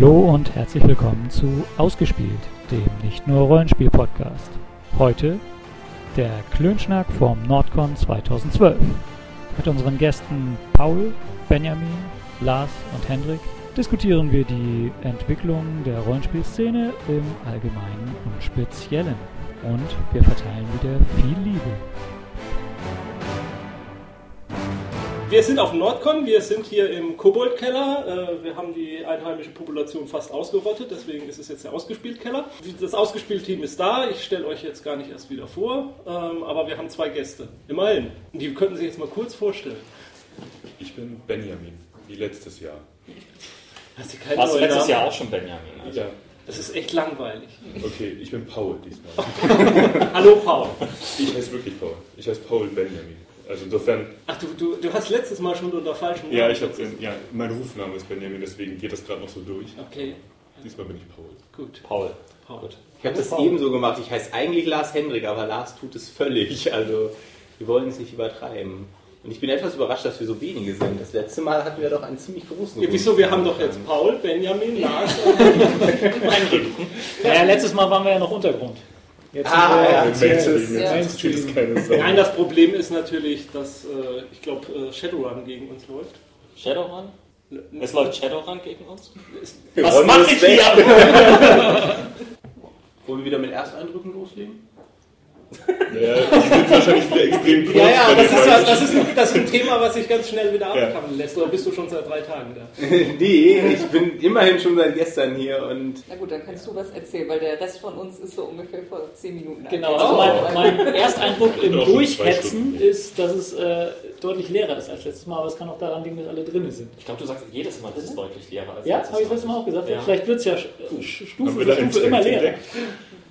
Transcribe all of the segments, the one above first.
Hallo und herzlich willkommen zu Ausgespielt, dem nicht nur Rollenspiel-Podcast. Heute der Klönschnack vom Nordcon 2012. Mit unseren Gästen Paul, Benjamin, Lars und Hendrik diskutieren wir die Entwicklung der Rollenspielszene im Allgemeinen und Speziellen. Und wir verteilen wieder viel Liebe. Wir sind auf dem Nordcon, wir sind hier im Koboldkeller. Äh, Wir haben die einheimische Population fast ausgerottet, deswegen ist es jetzt der Ausgespielt-Keller. Das Ausgespielt-Team ist da, ich stelle euch jetzt gar nicht erst wieder vor, ähm, aber wir haben zwei Gäste, immerhin. Und die könnten sich jetzt mal kurz vorstellen. Ich bin Benjamin, wie letztes Jahr. Hast du keinen Warst letztes Namen? Jahr auch schon Benjamin? Also. Ja, Das ist echt langweilig. okay, ich bin Paul diesmal. Hallo Paul. Ich heiße wirklich Paul. Ich heiße Paul Benjamin. Also insofern, Ach, du, du, du hast letztes Mal schon unter falschem ja, Namen. ich habe, ja, mein Rufname ist Benjamin, deswegen geht das gerade noch so durch. Okay, Diesmal bin ich Paul. gut. Paul. Paul. Gut. Ich habe das ebenso gemacht. Ich heiße eigentlich Lars Hendrik, aber Lars tut es völlig. Also, wir wollen es nicht übertreiben. Und ich bin etwas überrascht, dass wir so wenige sind. Das letzte Mal hatten wir doch einen ziemlich großen. Ja, wieso? Wir haben doch jetzt Paul, Benjamin, Lars und Ja, letztes Mal waren wir ja noch Untergrund. Jetzt Ah, ja. Mainstream, Ja. jetzt spielt es keine Sau. Nein, das Problem ist natürlich, dass äh, ich glaube Shadowrun gegen uns läuft. Shadowrun? Es läuft Shadowrun gegen uns? Was Was mache ich hier? Wollen wir wieder mit Ersteindrücken loslegen? Ja, die sind wahrscheinlich wieder extrem kurz. Ja, ja, das ist, das, ist ein, das ist ein Thema, was sich ganz schnell wieder Ja. abkappen lässt. Oder bist du schon seit drei Tagen da? nee, ich bin immerhin schon seit gestern hier und Na gut, dann kannst du was erzählen, weil der Rest von uns ist so ungefähr vor 10 Minuten. Genau, also mein, mein Ersteindruck im Durchhetzen ist, dass es äh, deutlich leerer ist als letztes Mal, aber es kann auch daran liegen, dass alle drinnen sind. Ich glaube, du sagst jedes Mal, das ist deutlich leerer als Ja, habe ich letztes Mal auch gesagt. Ja. Vielleicht wird es ja Stufe für Stufe immer leerer.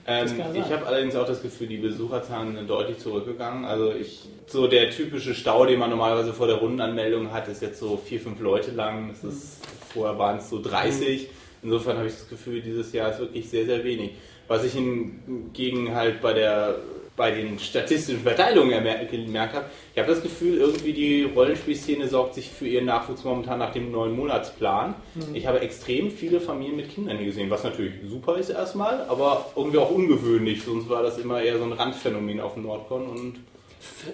Ähm, ich habe allerdings auch das Gefühl, die Besucherzahlen sind deutlich zurückgegangen. Also ich so der typische Stau, den man normalerweise vor der Rundenanmeldung hat, ist jetzt so vier, fünf Leute lang. Das ist, vorher waren es so 30. Insofern habe ich das Gefühl, dieses Jahr ist wirklich sehr, sehr wenig. Was ich hingegen halt bei der bei den statistischen Verteilungen gemerkt habe, ich habe das Gefühl, irgendwie die Rollenspielszene sorgt sich für ihren Nachwuchs momentan nach dem neuen Monatsplan. Ich habe extrem viele Familien mit Kindern hier gesehen, was natürlich super ist erstmal, aber irgendwie auch ungewöhnlich. Sonst war das immer eher so ein Randphänomen auf dem Nordcon und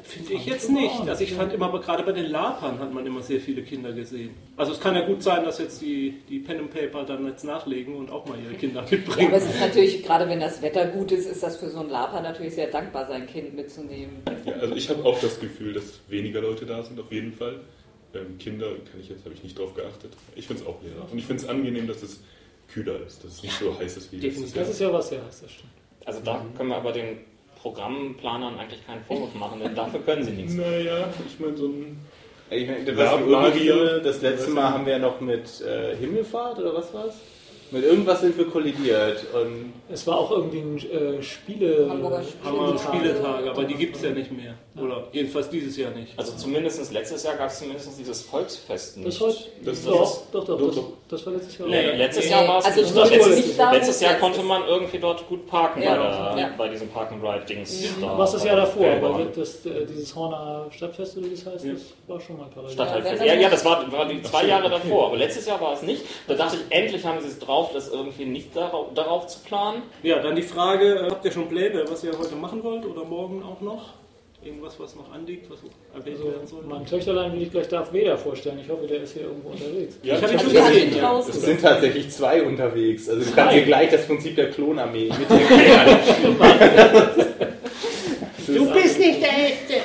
Finde ich jetzt nicht. Also ich fand immer, aber gerade bei den Lapern hat man immer sehr viele Kinder gesehen. Also es kann ja gut sein, dass jetzt die, die Pen and Paper dann jetzt nachlegen und auch mal ihre Kinder Ja, mitbringen. aber es ist natürlich, gerade wenn das Wetter gut ist, ist das für so einen Laper natürlich sehr dankbar, sein Kind mitzunehmen. Ja, also ich habe auch das Gefühl, dass weniger Leute da sind, auf jeden Fall. Ähm, Kinder kann ich jetzt, habe ich nicht drauf geachtet. Ich finde es auch leer. Und ich finde es angenehm, dass es kühler ist, dass es nicht so heiß ist wie definitiv. Das ist ja was, ja, das stimmt. Also da können wir aber den Programmplanern eigentlich keinen Vorwurf machen, denn dafür können sie nichts. Naja, ich meine, so ein. ich meine, Ja, Magier. finde, das letzte Mal haben wir noch mit äh, Himmelfahrt oder was war's? Mit irgendwas sind wir kollidiert und Es war auch irgendwie ein äh, Spiele... Hamburger Spieletage. Spieletage, aber die gibt es ja nicht mehr. Oder jedenfalls dieses Jahr nicht. Also zumindest letztes Jahr gab es zumindest dieses Volksfest nicht. Das heute? Das- doch, das- doch, doch, doch, das, doch. das war letztes Jahr. Nee, letztes Jahr war es also nicht. das letztes, letztes Jahr konnte man irgendwie dort gut parken Ja, bei, der, ja. bei diesem Park and Ride Dings. da Was das Jahr davor, aber das, äh, dieses Horner Stadtfest, oder wie das heißt, das war schon mal parallel. Stadtteilfest. Ja, Ja, das war, war die zwei Jahre davor. Aber letztes Jahr war es nicht. Da dachte ich, endlich haben sie es drauf, das irgendwie nicht darauf, darauf zu planen. Ja, dann die Frage, äh, habt ihr schon Pläne, was ihr heute machen wollt oder morgen auch noch? Irgendwas, was noch anliegt, was erwähnt Also, werden soll? mein Töchterlein will ich gleich Darth Vader vorstellen. Ich hoffe, der ist hier irgendwo unterwegs. Ja, Ich hab ihn Also schon gesehen, ja. es sind tatsächlich zwei unterwegs. Also du kannst dir gleich das Prinzip der Klonarmee mit erklären. Du bist nicht der Echte!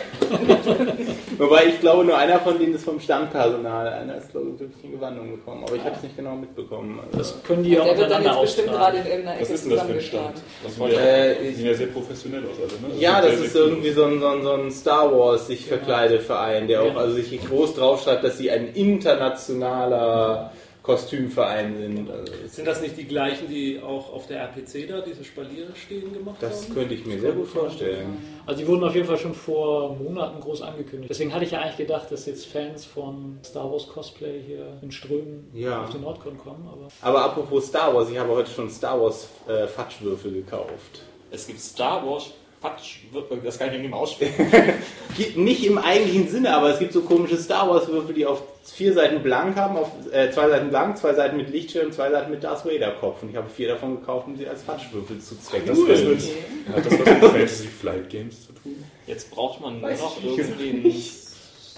Wobei ich glaube, nur einer von denen ist vom Stammpersonal. Einer ist, glaube ich, wirklich in Gewandung gekommen. Aber ich habe es nicht genau mitbekommen. Also, Das können die ja Der wird dann jetzt bestimmt gerade in irgendeiner Was Ecke ist denn das für ein. Stand? Das ich- ja, Äh, die sehen ja sehr professionell aus, alle, ne? ja, sind das ist irgendwie so ein, so ein, so ein Star Wars sich verkleide Verein, der auch Genau. also sich groß draufschreibt, dass sie ein internationaler Kostümverein sind. Also Sind das nicht die gleichen, die auch auf der RPC da diese Spaliere stehen gemacht das haben? könnte ich mir sehr gut vorstellen. Also die wurden auf jeden Fall schon vor Monaten groß angekündigt. Deswegen hatte ich ja eigentlich gedacht, dass jetzt Fans von Star Wars Cosplay hier in Strömen Ja. auf den Nordcon kommen. Aber Aber apropos Star Wars, ich habe heute schon Star Wars äh, Fatschwürfel gekauft. Es gibt Star Wars Quatsch, das kann ich nicht mehr aussprechen. Nicht im eigentlichen Sinne, aber es gibt so komische Star Wars Würfel, die auf vier Seiten blank haben, auf äh, zwei Seiten blank, zwei Seiten mit Lichtschirm, zwei Seiten mit Darth Vader Kopf. Und ich habe vier davon gekauft, um sie als Fatschwürfel zu zwecken. Das was mit, hat das was mit Fantasy Flight Games zu tun? Jetzt braucht man Weiß noch irgendwie ein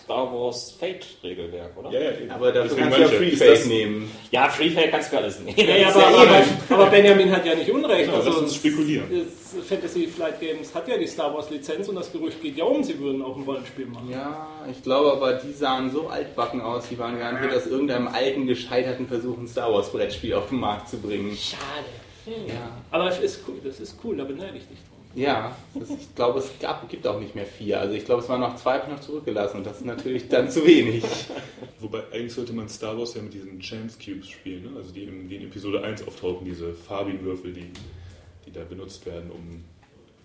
Star Wars Fate-Regelwerk, oder? Ja, ja, eben. Aber dafür kannst du ja Free Fate das- nehmen. Ja, Free Fate kannst du alles nehmen. Ja, ja, aber, ja aber, Benjamin hat ja nicht unrecht. Ja, lass also, uns spekulieren. Fantasy Flight Games hat ja die Star Wars Lizenz und das Gerücht geht ja um, sie würden auch ein Rollenspiel machen. Ja, ich glaube aber, die sahen so altbacken aus, die waren garantiert aus irgendeinem alten, gescheiterten Versuch, ein Star Wars Brettspiel auf den Markt zu bringen. Schade. Ja, Aber es ist cool, das ist cool, da beneide ich dich drum. Ja das, ich glaube, es gab, gibt auch nicht mehr vier. Also ich glaube, es waren noch zwei, hab ich noch zurückgelassen und das ist natürlich dann zu wenig. Wobei eigentlich sollte man Star Wars ja mit diesen Chance Cubes spielen, ne? also die in, die in Episode 1 auftauchen, diese farbigen Würfel, die, die da benutzt werden, um,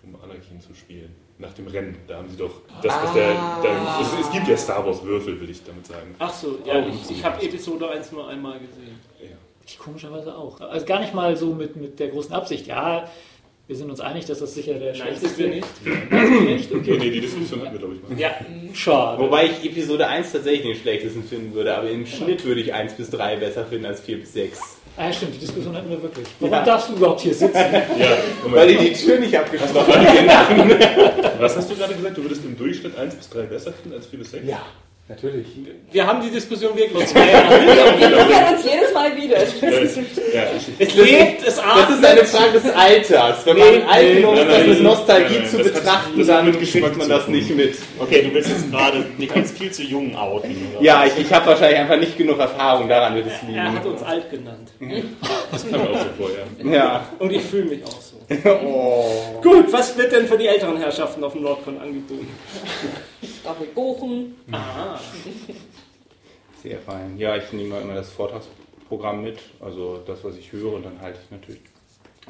um Anakin zu spielen. Nach dem Rennen, da haben sie doch das, was der, der es, es gibt ja Star Wars Würfel, will ich damit sagen. Ach so, ja, ich, ich habe Episode 1 nur einmal gesehen. Ja. Ich komischerweise auch. Also gar nicht mal so mit, mit der großen Absicht. Ja, wir sind uns einig, dass das sicher der schlechteste wir nicht. Nein, sind wir nicht? Nee, Okay. nee, die Diskussion hatten wir, glaube ich, mal. Ja, Schade. Wobei ich Episode 1 tatsächlich den schlechtesten finden würde, aber im Schnitt würde ich 1 bis 3 besser finden als 4 bis 6. Ah, ja, stimmt, die Diskussion hatten wir wirklich. Warum Ja. darfst du überhaupt hier sitzen? Ja. Weil die die Tür nicht abgeschlossen haben. Was hast du gerade gesagt? Du würdest im Durchschnitt 1 bis 3 besser finden als 4 bis 6? Ja, natürlich. wir haben die Diskussion wirklich. Wir hören uns jedes Mal wieder. Ja, Es lebt, es Das ist eine Frage des Alters. Wenn man Nee, alt genug ist, das mit Nostalgie zu betrachten, dann kriegt man das nicht mit. Okay, du willst jetzt gerade dich als viel zu jung outen. Ja, ich, ich habe wahrscheinlich einfach nicht genug Erfahrung, daran wird es Er hat liegen. uns alt genannt. das kam mir auch so vor, ja. Ja. Und ich fühle mich auch so. Oh. Gut, was wird denn für die älteren Herrschaften auf dem Nordcon angeboten? Staffel Bochum. Ah, Sehr fein. Ja, ich nehme immer das Vortragsprogramm mit, also das, was ich höre, und dann halte ich natürlich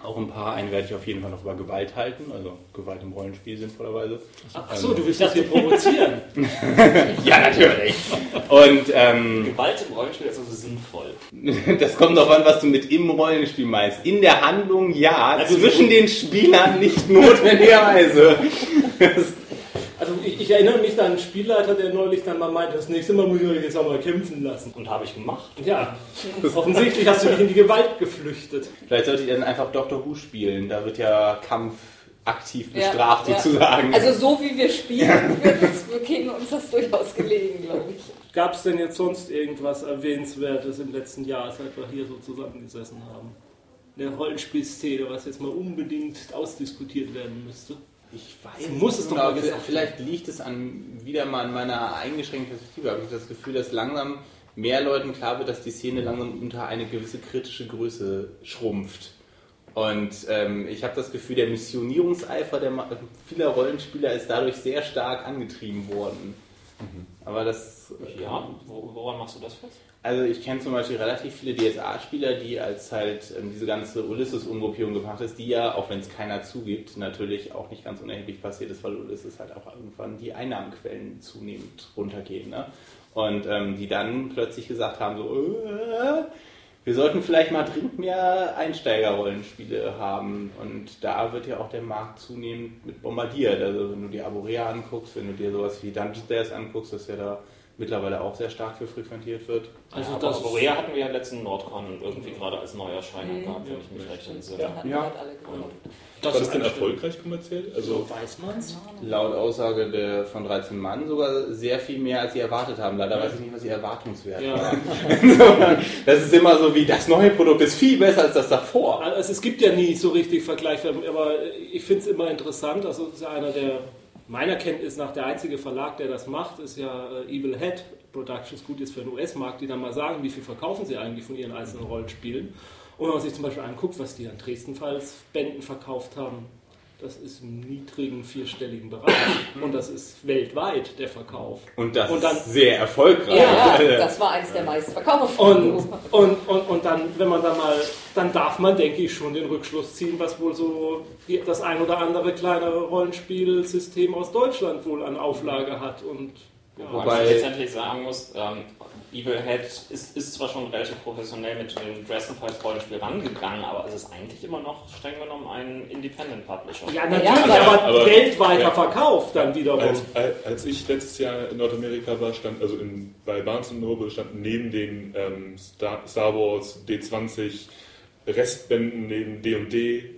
auch ein paar. Einen werde ich auf jeden Fall noch über Gewalt halten, also Gewalt im Rollenspiel sinnvollerweise. ach so, du willst das hier provozieren. Ja, natürlich. Und ähm, Gewalt im Rollenspiel ist also sinnvoll. das kommt darauf an, was du mit im Rollenspiel meinst. In der Handlung ja, Also zwischen den Spielern nicht notwendigerweise. Also ich, ich erinnere mich an einen Spielleiter, der neulich dann mal meinte, das nächste Mal muss ich euch jetzt auch mal kämpfen lassen. Und habe ich gemacht. Ja, offensichtlich hast du dich in die Gewalt geflüchtet. Vielleicht sollte ich dann einfach Doctor Who spielen. Da wird ja Kampf aktiv Ja, bestraft ja. sozusagen. Also so wie wir spielen, wird uns, wir käme uns das durchaus gelegen, glaube ich. Gab es denn jetzt sonst irgendwas Erwähnenswertes im letzten Jahr, seit wir hier so zusammengesessen haben? In der Rollenspielszene, was jetzt mal unbedingt ausdiskutiert werden müsste? Ich weiß Muss es doch genau, mal gesagt Vielleicht liegt es an, wieder mal an meiner eingeschränkten Perspektive. Habe ich das Gefühl, dass langsam mehr Leuten klar wird, dass die Szene langsam unter eine gewisse kritische Größe schrumpft. Und ähm, ich habe das Gefühl, der Missionierungseifer der vieler Rollenspieler ist dadurch sehr stark angetrieben worden. Aber das Ja, wo, woran machst du das fest? also ich kenne zum Beispiel relativ viele DSA-Spieler, die als halt ähm, diese ganze Ulysses-Umgruppierung gemacht ist, die ja, auch wenn es keiner zugibt, natürlich auch nicht ganz unerheblich passiert ist, weil Ulysses halt auch irgendwann die Einnahmenquellen zunehmend runtergehen. Ne? Und ähm, die dann plötzlich gesagt haben, so, äh, wir sollten vielleicht mal dringend mehr Einsteigerrollenspiele haben. Und da wird ja auch der Markt zunehmend mit bombardiert. Also wenn du dir Aborea anguckst, wenn du dir sowas wie Dungeon Stairs anguckst, das ja da mittlerweile auch sehr stark für frequentiert wird. Also ja, das- Korea hatten wir ja letzten Nordcon irgendwie gerade als Neuerscheinung gehabt, wenn ich mich recht entsinne. Hatten Ja. halt. War das denn ist erfolgreich kommerziell? Also, So weiß man's. Laut Aussage der, von 13 Mann sogar sehr viel mehr, als sie erwartet haben. Leider weiß ich nicht, was ihr Erwartungswert Ja. war. das ist immer so wie, das neue Produkt ist viel besser als das davor. Also es gibt ja nie so richtig Vergleich, aber ich finde es immer interessant. Also es ist ja einer der, meiner Kenntnis nach, der einzige Verlag, der das macht, ist ja äh, Evil Head Productions, gut jetzt für den US-Markt, die dann mal sagen, wie viel verkaufen sie eigentlich von ihren einzelnen Rollenspielen. Und wenn man sich zum Beispiel anguckt, was die an Dresden-Files Bänden verkauft haben, das ist im niedrigen vierstelligen Bereich. Und das ist weltweit der Verkauf. Und das Und dann- ist sehr erfolgreich. Ja, ja, das war eins der meistverkauften. Und, und, und, und dann, wenn man dann mal, dann darf man, denke ich, schon den Rückschluss ziehen, was wohl so das ein oder andere kleine Rollenspielsystem aus Deutschland wohl an Auflage hat. Und ja, Wobei Wobei- ich letztendlich sagen muss, ähm, Evil Head ist, ist zwar schon relativ professionell mit dem Dresden-Files Rollenspiel rangegangen, aber es ist eigentlich immer noch streng genommen ein Independent Publisher. Ja, natürlich, Ja, aber, aber- weltweiter ja. Verkauf dann wiederum. Als, als ich letztes Jahr in Nordamerika war, stand also in, bei Barnes Noble stand neben den ähm, Star, Star Wars D20 Restbänden neben D&D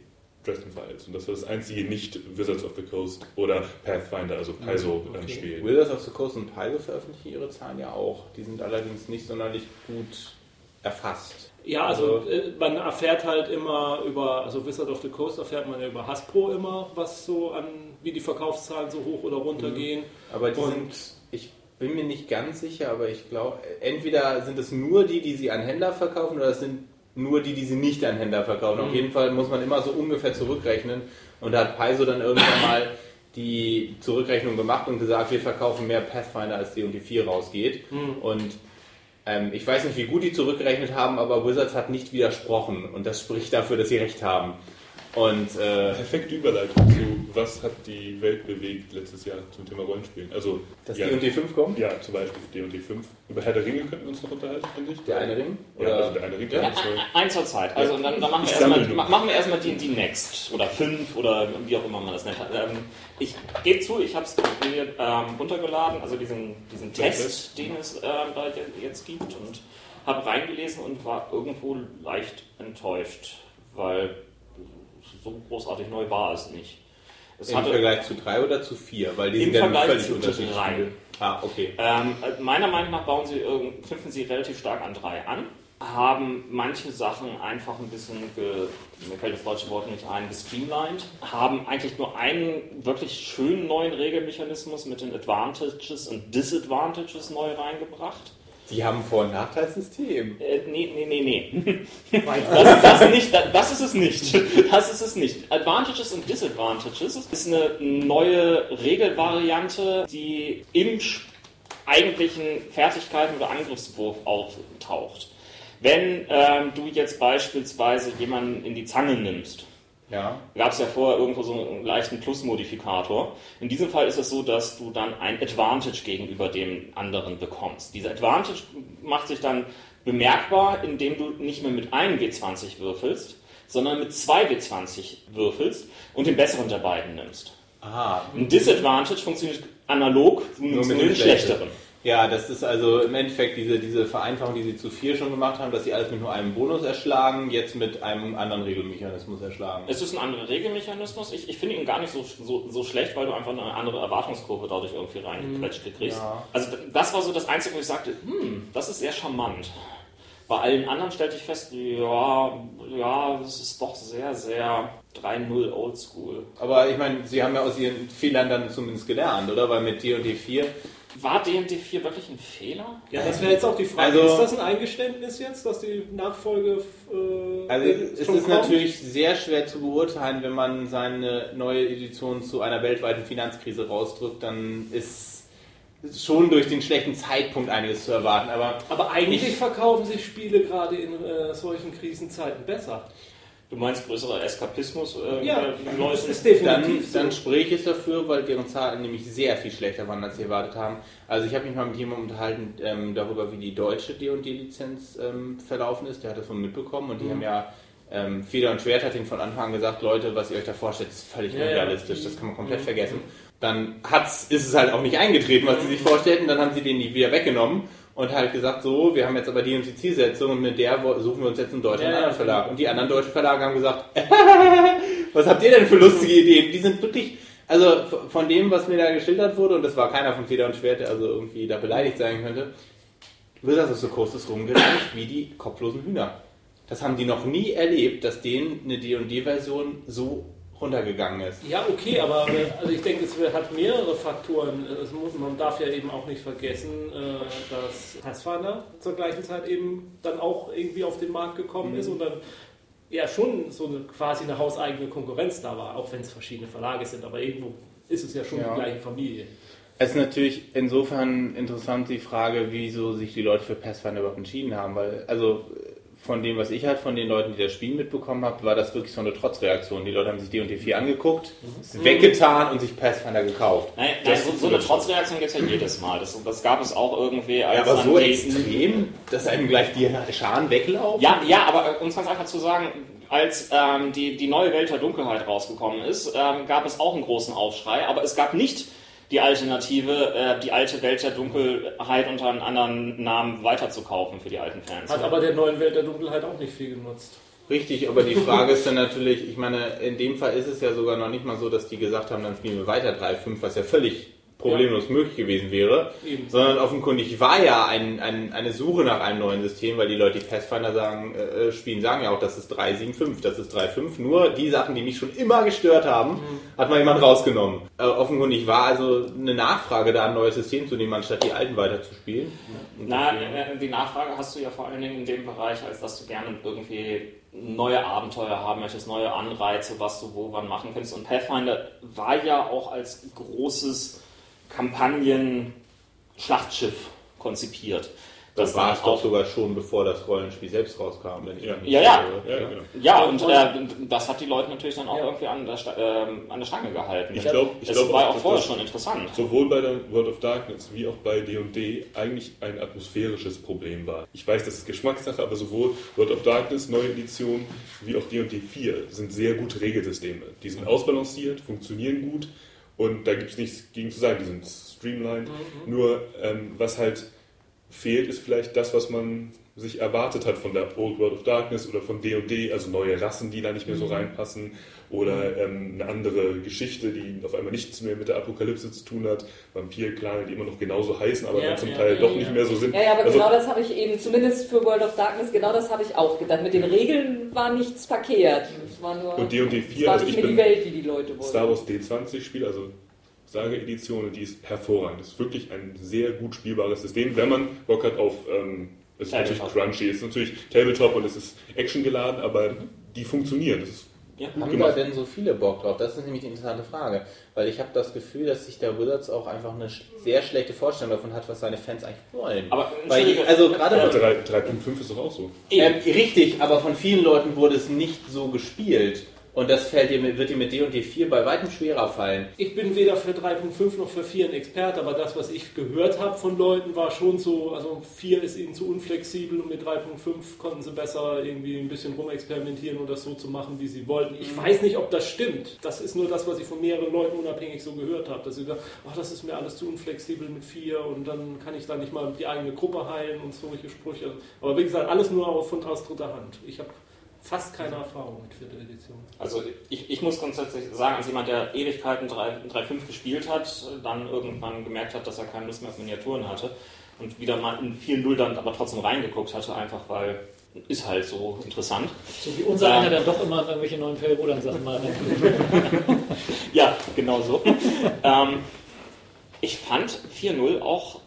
Dresden Files. Und das war das einzige nicht Wizards of the Coast oder Pathfinder, also Paizo-Spiel. Wizards of the Coast und Paizo veröffentlichen ihre Zahlen ja auch. Die sind allerdings nicht sonderlich gut erfasst. Ja, also äh, man erfährt halt immer über, also Wizard of the Coast erfährt man ja über Hasbro immer, was so an, wie die Verkaufszahlen so hoch oder runter gehen. Aber die Und- sind, ich bin mir nicht ganz sicher, aber ich glaube, entweder sind es nur die, die sie an Händler verkaufen, oder es sind nur die, die sie nicht an Händler verkaufen. Auf jeden Fall muss man immer so ungefähr zurückrechnen. Und da hat Paizo dann irgendwann mal die Zurückrechnung gemacht und gesagt, wir verkaufen mehr Pathfinder, als die und die 4 rausgeht. Und ähm, ich weiß nicht, wie gut die zurückgerechnet haben, aber Wizards hat nicht widersprochen. Und das spricht dafür, dass sie recht haben. Und äh, Perfekte Überleitung zu, was hat die Welt bewegt letztes Jahr zum Thema Rollenspielen. Also, dass ja, die 5 kommen? ja, zum Beispiel D&D 5. Über Herr der Ringe könnten wir uns noch unterhalten, finde ich. Der eine Ring? Ja, also der eine Ring. Ja. Eins zur Zeit. Also Ja. dann, dann machen wir erstmal erstmal die, die Next oder fünf oder wie auch immer man das nennt. Ähm, ich gebe zu, ich habe es mir ähm, runtergeladen, also diesen, diesen Test, den es ähm, da je- jetzt gibt und habe reingelesen und war irgendwo leicht enttäuscht, weil so großartig neu war es nicht. Es Im hatte, Vergleich zu 3 oder zu 4? Weil die sind ja Vergleich völlig zu unterschiedlich. drei. Ah, okay. Ähm, meiner Meinung nach bauen sie, knüpfen sie relativ stark an drei an, haben manche Sachen einfach ein bisschen, ge, mir fällt das deutsche Wort nicht ein, gestreamlined, haben eigentlich nur einen wirklich schönen neuen Regelmechanismus mit den Advantages und Disadvantages neu reingebracht. Die haben Vor- und Nachteilssystem. Äh, nee, nee, nee, nee. Das, das, nicht, das, das ist es nicht. Das ist es nicht. Advantages und Disadvantages ist eine neue Regelvariante, die im eigentlichen Fertigkeiten oder Angriffswurf auftaucht. Wenn ähm, du jetzt beispielsweise jemanden in die Zange nimmst, Ja. gab es ja vorher irgendwo so einen leichten Plus-Modifikator. In diesem Fall ist es so, dass du dann ein Advantage gegenüber dem anderen bekommst. Dieser Advantage macht sich dann bemerkbar, indem du nicht mehr mit einem W20 würfelst, sondern mit zwei W20 würfelst und den besseren der beiden nimmst. Aha. Ein Disadvantage funktioniert analog, du nimmst nur, den schlechteren. Ja, das ist also im Endeffekt diese, diese Vereinfachung, die sie zu 4 schon gemacht haben, dass sie alles mit nur einem Bonus erschlagen, jetzt mit einem anderen Regelmechanismus erschlagen. Es ist ein anderer Regelmechanismus. Ich, ich finde ihn gar nicht so, so, so schlecht, weil du einfach eine andere Erwartungskurve dadurch irgendwie reingequetscht kriegst. Ja. Also das war so das Einzige, wo ich sagte, hm, das ist sehr charmant. Bei allen anderen stellte ich fest, ja, ja, das ist doch sehr, sehr 3-0 Oldschool. Aber ich meine, sie haben ja aus ihren Fehlern dann zumindest gelernt, oder? Weil mit D&D 4, War D&D 4 wirklich ein Fehler? Ja, das wäre jetzt auch die Frage. Also- ist das ein Eingeständnis jetzt, dass die Nachfolge äh, also es ist kommt? natürlich sehr schwer zu beurteilen, wenn man seine neue Edition zu einer weltweiten Finanzkrise rausdrückt, dann ist schon durch den schlechten Zeitpunkt einiges zu erwarten. Aber Aber eigentlich Ich- verkaufen sich Spiele gerade in äh, solchen Krisenzeiten besser. Du meinst größerer Eskapismus? Äh, Ja, das Leuten? ist Dann, definitiv dann so. spreche ich dafür, weil deren Zahlen nämlich sehr viel schlechter waren, als sie erwartet haben. Also ich habe mich mal mit jemandem unterhalten ähm, darüber, wie die deutsche D&D-Lizenz ähm, verlaufen ist. Der hat das von mitbekommen und die haben ja, ähm, Feder und Schwert hat ihnen von Anfang an gesagt, Leute, was ihr euch da vorstellt, ist völlig Ja, unrealistisch, das kann man komplett vergessen. Dann hat's, ist es halt auch nicht eingetreten, was sie sich vorstellten, dann haben sie den die wieder weggenommen und halt gesagt, so, wir haben jetzt aber die und die Zielsetzung und mit der suchen wir uns jetzt einen deutschen Ja, anderen Verlag. Und die anderen deutschen Verlage haben gesagt, was habt ihr denn für lustige Ideen? Die sind wirklich, also von dem, was mir da geschildert wurde, und das war keiner von Feder und Schwert, der also irgendwie da beleidigt sein könnte, Wizards of the Coast ist rumgerannt wie die kopflosen Hühner. Das haben die noch nie erlebt, dass denen eine D&D-Version so runtergegangen ist. Ja, okay, aber äh, also ich denke, es hat mehrere Faktoren. Es muss, man darf ja eben auch nicht vergessen, äh, dass Pathfinder zur gleichen Zeit eben dann auch irgendwie auf den Markt gekommen ist und dann ja schon so eine quasi eine hauseigene Konkurrenz da war, auch wenn es verschiedene Verlage sind, aber irgendwo ist es ja schon Ja. die gleiche Familie. Es ist natürlich insofern interessant die Frage, wieso sich die Leute für Pathfinder überhaupt entschieden haben, weil, also von dem, was ich halt von den Leuten, die das Spiel mitbekommen habe, war das wirklich so eine Trotzreaktion. Die Leute haben sich D&D 4 angeguckt, es weggetan und sich Pathfinder gekauft. Nein, nein so, so eine Trotzreaktion gibt es ja jedes Mal. Das, das gab es auch irgendwie als Ja, aber so extrem, dass einem gleich die Scharen weglaufen? Ja, ja, aber äh, um es ganz einfach zu sagen, als ähm, die, die neue Welt der Dunkelheit rausgekommen ist, ähm, gab es auch einen großen Aufschrei, aber es gab nicht die Alternative, äh, die alte Welt der Dunkelheit unter einem anderen Namen weiterzukaufen für die alten Fans. Hat aber der neuen Welt der Dunkelheit auch nicht viel genutzt. Richtig, aber die Frage ist dann natürlich, ich meine, in dem Fall ist es ja sogar noch nicht mal so, dass die gesagt haben, dann spielen wir weiter 3.5, was ja völlig problemlos möglich gewesen wäre, Eben. sondern offenkundig war ja ein, ein, eine Suche nach einem neuen System, weil die Leute, die Pathfinder sagen, äh, spielen, sagen ja auch, das ist 3.7.5, das ist 3.5, nur die Sachen, die mich schon immer gestört haben, hat mal jemand rausgenommen. Äh, offenkundig war also eine Nachfrage da, ein neues System zu nehmen, anstatt die alten weiterzuspielen. Na, äh, die Nachfrage hast du ja vor allen Dingen in dem Bereich, als dass du gerne irgendwie neue Abenteuer haben möchtest, neue Anreize, was du wo wann machen kannst. Und Pathfinder war ja auch als großes Kampagnen-Schlachtschiff konzipiert. das war es doch sogar schon, bevor das Rollenspiel selbst rauskam. Wenn ich Ja. mich Ja, nicht ja. irre. Ja, genau. Ja, und äh, das hat die Leute natürlich dann auch irgendwie an der, ähm, an der Stange gehalten. Ich glaube, das glaub war auch, auch vorher das schon interessant. sowohl bei der World of Darkness wie auch bei D&D eigentlich ein atmosphärisches Problem war. Ich weiß, das ist Geschmackssache, aber sowohl World of Darkness, neue Edition, wie auch D&D 4 sind sehr gute Regelsysteme. Die sind ausbalanciert, funktionieren gut und da gibt es nichts gegen zu sagen, die sind streamlined. Nur ähm, was halt fehlt, ist vielleicht das, was man sich erwartet hat von der Old World of Darkness oder von D&D, also neue Rassen, die da nicht mehr so reinpassen oder ähm, eine andere Geschichte, die auf einmal nichts mehr mit der Apokalypse zu tun hat, Vampir-Klane, die immer noch genauso heißen, aber Ja, dann zum ja, Teil ja, doch ja. nicht mehr so sind. Ja, ja, aber also, genau das habe ich eben, zumindest für World of Darkness, genau das habe ich auch gedacht. Mit den Regeln war nichts verkehrt. Es war nur, Und D&D es 4, war also nicht ich mehr die bin Welt, die die Leute wollten. Star Wars D20 Spiel, also Sage-Edition, und die ist hervorragend. Das ist wirklich ein sehr gut spielbares System, wenn man Bock hat auf, ähm, es ist natürlich Tabletop. crunchy, es ist natürlich Tabletop und es ist Action geladen, aber die funktionieren. Das ist Ja. Haben da denn so viele Bock drauf? Das ist nämlich die interessante Frage. Weil ich habe das Gefühl, dass sich der Wizards auch einfach eine sehr schlechte Vorstellung davon hat, was seine Fans eigentlich wollen. Aber, Weil, also gerade Aber 3 3.5 ist doch auch so. ähm, richtig, aber von vielen Leuten wurde es nicht so gespielt. Und das fällt dir mit, wird dir mit D&D 4 bei weitem schwerer fallen. Ich bin weder für 3.5 noch für 4 ein Experte, aber das, was ich gehört habe von Leuten, war schon so, also 4 ist ihnen zu unflexibel und mit 3.5 konnten sie besser irgendwie ein bisschen rumexperimentieren und das so zu machen, wie sie wollten. Ich weiß nicht, ob das stimmt. Das ist nur das, was ich von mehreren Leuten unabhängig so gehört habe, dass sie sagen, ach, das ist mir alles zu unflexibel mit 4 und dann kann ich da nicht mal die eigene Gruppe heilen und solche Sprüche. Aber wie gesagt, alles nur auch von aus dritter Hand. Ich habe fast keine Erfahrung mit vierter Edition. Also ich, ich muss grundsätzlich sagen, als jemand, der Ewigkeiten 3 3.5 gespielt hat, dann irgendwann gemerkt hat, dass er keine Lust mehr auf Miniaturen hatte und wieder mal in 4.0 dann aber trotzdem reingeguckt hatte, einfach weil ist halt so interessant. So wie unser einer dann doch immer irgendwelche neuen Fellrudern-Sachen mal rein. Ja, genau so. ähm, ich fand 4.0 auch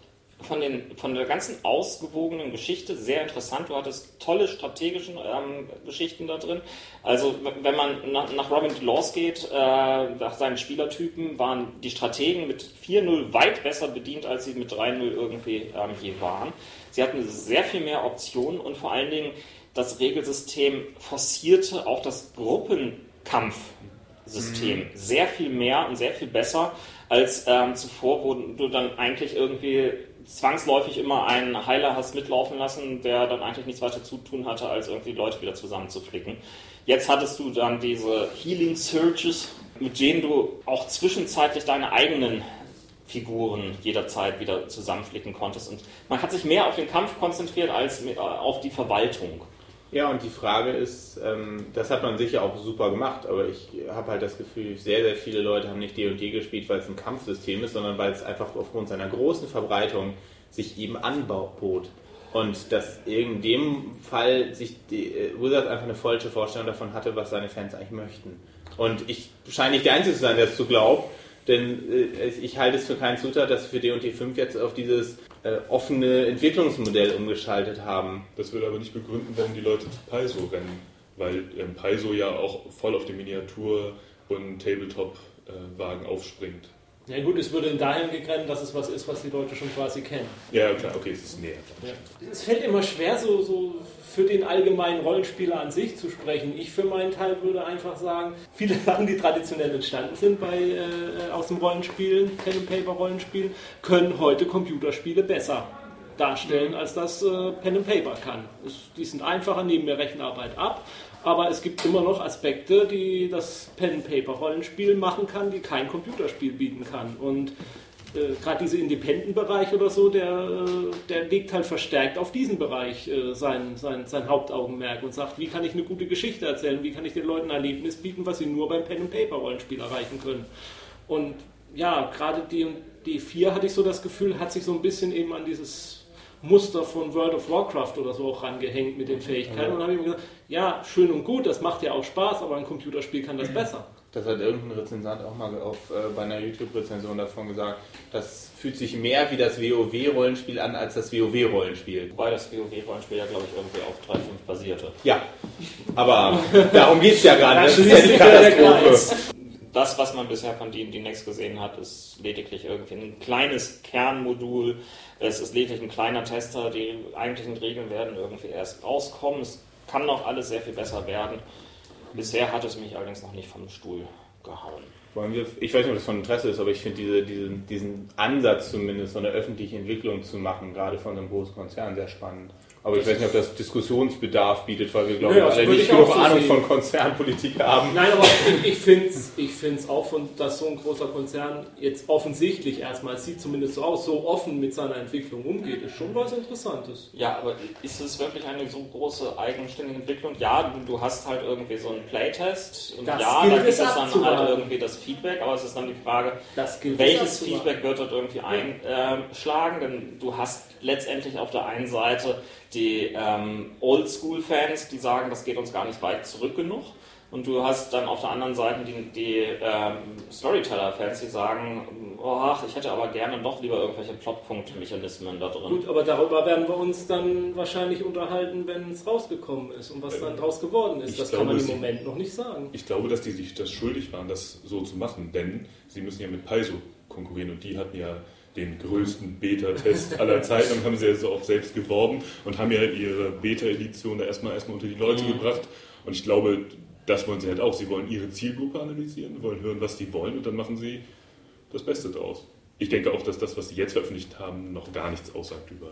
von, den, von der ganzen ausgewogenen Geschichte sehr interessant. Du hattest tolle strategische ähm, Geschichten da drin. Also wenn man nach, nach Robin Laws geht, äh, nach seinen Spielertypen, waren die Strategen mit 4.0 weit besser bedient, als sie mit 3.0 irgendwie ähm, je waren. Sie hatten sehr viel mehr Optionen und vor allen Dingen das Regelsystem forcierte auch das Gruppenkampfsystem sehr viel mehr und sehr viel besser als ähm, zuvor, wo du dann eigentlich irgendwie zwangsläufig immer einen Heiler hast mitlaufen lassen, der dann eigentlich nichts weiter zu tun hatte, als irgendwie Leute wieder zusammenzuflicken. Jetzt hattest du dann diese Healing Surges, mit denen du auch zwischenzeitlich deine eigenen Figuren jederzeit wieder zusammenflicken konntest. Und man hat sich mehr auf den Kampf konzentriert als auf die Verwaltung. Ja, und die Frage ist, ähm, das hat man sicher auch super gemacht, aber ich habe halt das Gefühl, sehr, sehr viele Leute haben nicht D&D gespielt, weil es ein Kampfsystem ist, sondern weil es einfach aufgrund seiner großen Verbreitung sich eben anbot. Und dass in dem Fall sich äh, Wizards einfach eine falsche Vorstellung davon hatte, was seine Fans eigentlich möchten. Und ich scheine nicht der Einzige zu sein, der es so glaubt, denn äh, ich halte es für keinen Zutat, dass wir D&D 5 jetzt auf dieses äh, offene Entwicklungsmodell umgeschaltet haben. Das würde aber nicht begründen, warum die Leute zu Paizo rennen, weil ähm, Paizo ja auch voll auf die Miniatur- und Tabletop-Wagen aufspringt. Ja gut, es würde dahin gegrenzt, dass es was ist, was die Leute schon quasi kennen. Ja, klar, okay, es ist näher. Ja. Es fällt immer schwer, so, so für den allgemeinen Rollenspieler an sich zu sprechen. Ich für meinen Teil würde einfach sagen, viele Sachen, die traditionell entstanden sind bei, äh, aus dem Rollenspielen, Pen and Paper Rollenspielen, können heute Computerspiele besser darstellen, als das äh, Pen and Paper kann. Es, die sind einfacher, nehmen mehr Rechenarbeit ab, aber es gibt immer noch Aspekte, die das Pen and Paper Rollenspiel machen kann, die kein Computerspiel bieten kann. Und äh, gerade dieser Independent-Bereich oder so, der, äh, der legt halt verstärkt auf diesen Bereich äh, sein, sein, sein Hauptaugenmerk und sagt, wie kann ich eine gute Geschichte erzählen, wie kann ich den Leuten ein Erlebnis bieten, was sie nur beim Pen-and-Paper-Rollenspiel erreichen können. Und ja, gerade die, die 4 hatte ich so das Gefühl, hat sich so ein bisschen eben an dieses Muster von World of Warcraft oder so auch rangehängt mit den Fähigkeiten. Und dann habe ich mir gesagt, ja, schön und gut, das macht ja auch Spaß, aber ein Computerspiel kann das besser. Das hat irgendein Rezensent auch mal auf, äh, bei einer YouTube-Rezension davon gesagt. Das fühlt sich mehr wie das WoW-Rollenspiel an als das WoW-Rollenspiel. Wobei das WoW-Rollenspiel ja, glaube ich, irgendwie auf 3.5 basierte. Ja, aber darum geht es ja gar nicht. Das ist ja die Katastrophe. Das, was man bisher von D&D Next gesehen hat, ist lediglich irgendwie ein kleines Kernmodul. Es ist lediglich ein kleiner Tester. Die eigentlichen Regeln werden irgendwie erst rauskommen. Es kann noch alles sehr viel besser werden. Bisher hat es mich allerdings noch nicht vom Stuhl gehauen. Wollen wir, ich weiß nicht, ob das von Interesse ist, aber ich finde diese, diese, diesen Ansatz zumindest, so eine öffentliche Entwicklung zu machen, gerade von einem großen Konzern, sehr spannend. Aber ich weiß nicht, ob das Diskussionsbedarf bietet, weil wir, glaube ich, also alle nicht ich genug so Ahnung sehen. von Konzernpolitik haben. Nein, aber ich, ich finde es ich find's auch, von, dass so ein großer Konzern jetzt offensichtlich erstmal, es sieht zumindest so aus, so offen mit seiner Entwicklung umgeht, ist schon was Interessantes. Ja, aber ist es wirklich eine so große eigenständige Entwicklung? Ja, du, du hast halt irgendwie so einen Playtest und Das ja, gilt da gibt es dann halt irgendwie das Feedback, aber es ist dann die Frage, welches. Feedback wird dort irgendwie einschlagen? Denn du hast letztendlich auf der einen Seite die ähm, Oldschool-Fans, die sagen, das geht uns gar nicht weit zurück genug. Und du hast dann auf der anderen Seite die, die ähm, Storyteller-Fans, die sagen, oh, ach, ich hätte aber gerne noch lieber irgendwelche Plotpunkt-Mechanismen da drin. Gut, aber darüber werden wir uns dann wahrscheinlich unterhalten, wenn es rausgekommen ist und was dann draus geworden ist. Das glaube, kann man im Moment noch nicht sagen. Ich glaube, dass die sich das schuldig waren, das so zu machen, denn sie müssen ja mit Paizo konkurrieren und die hatten ja den größten Beta-Test aller Zeiten und haben sie ja so auch selbst geworben und haben ja ihre Beta-Edition da erstmal erstmal unter die Leute gebracht. Und ich glaube, das wollen sie halt auch. Sie wollen ihre Zielgruppe analysieren, wollen hören, was die wollen und dann machen sie das Beste draus. Ich denke auch, dass das, was sie jetzt veröffentlicht haben, noch gar nichts aussagt über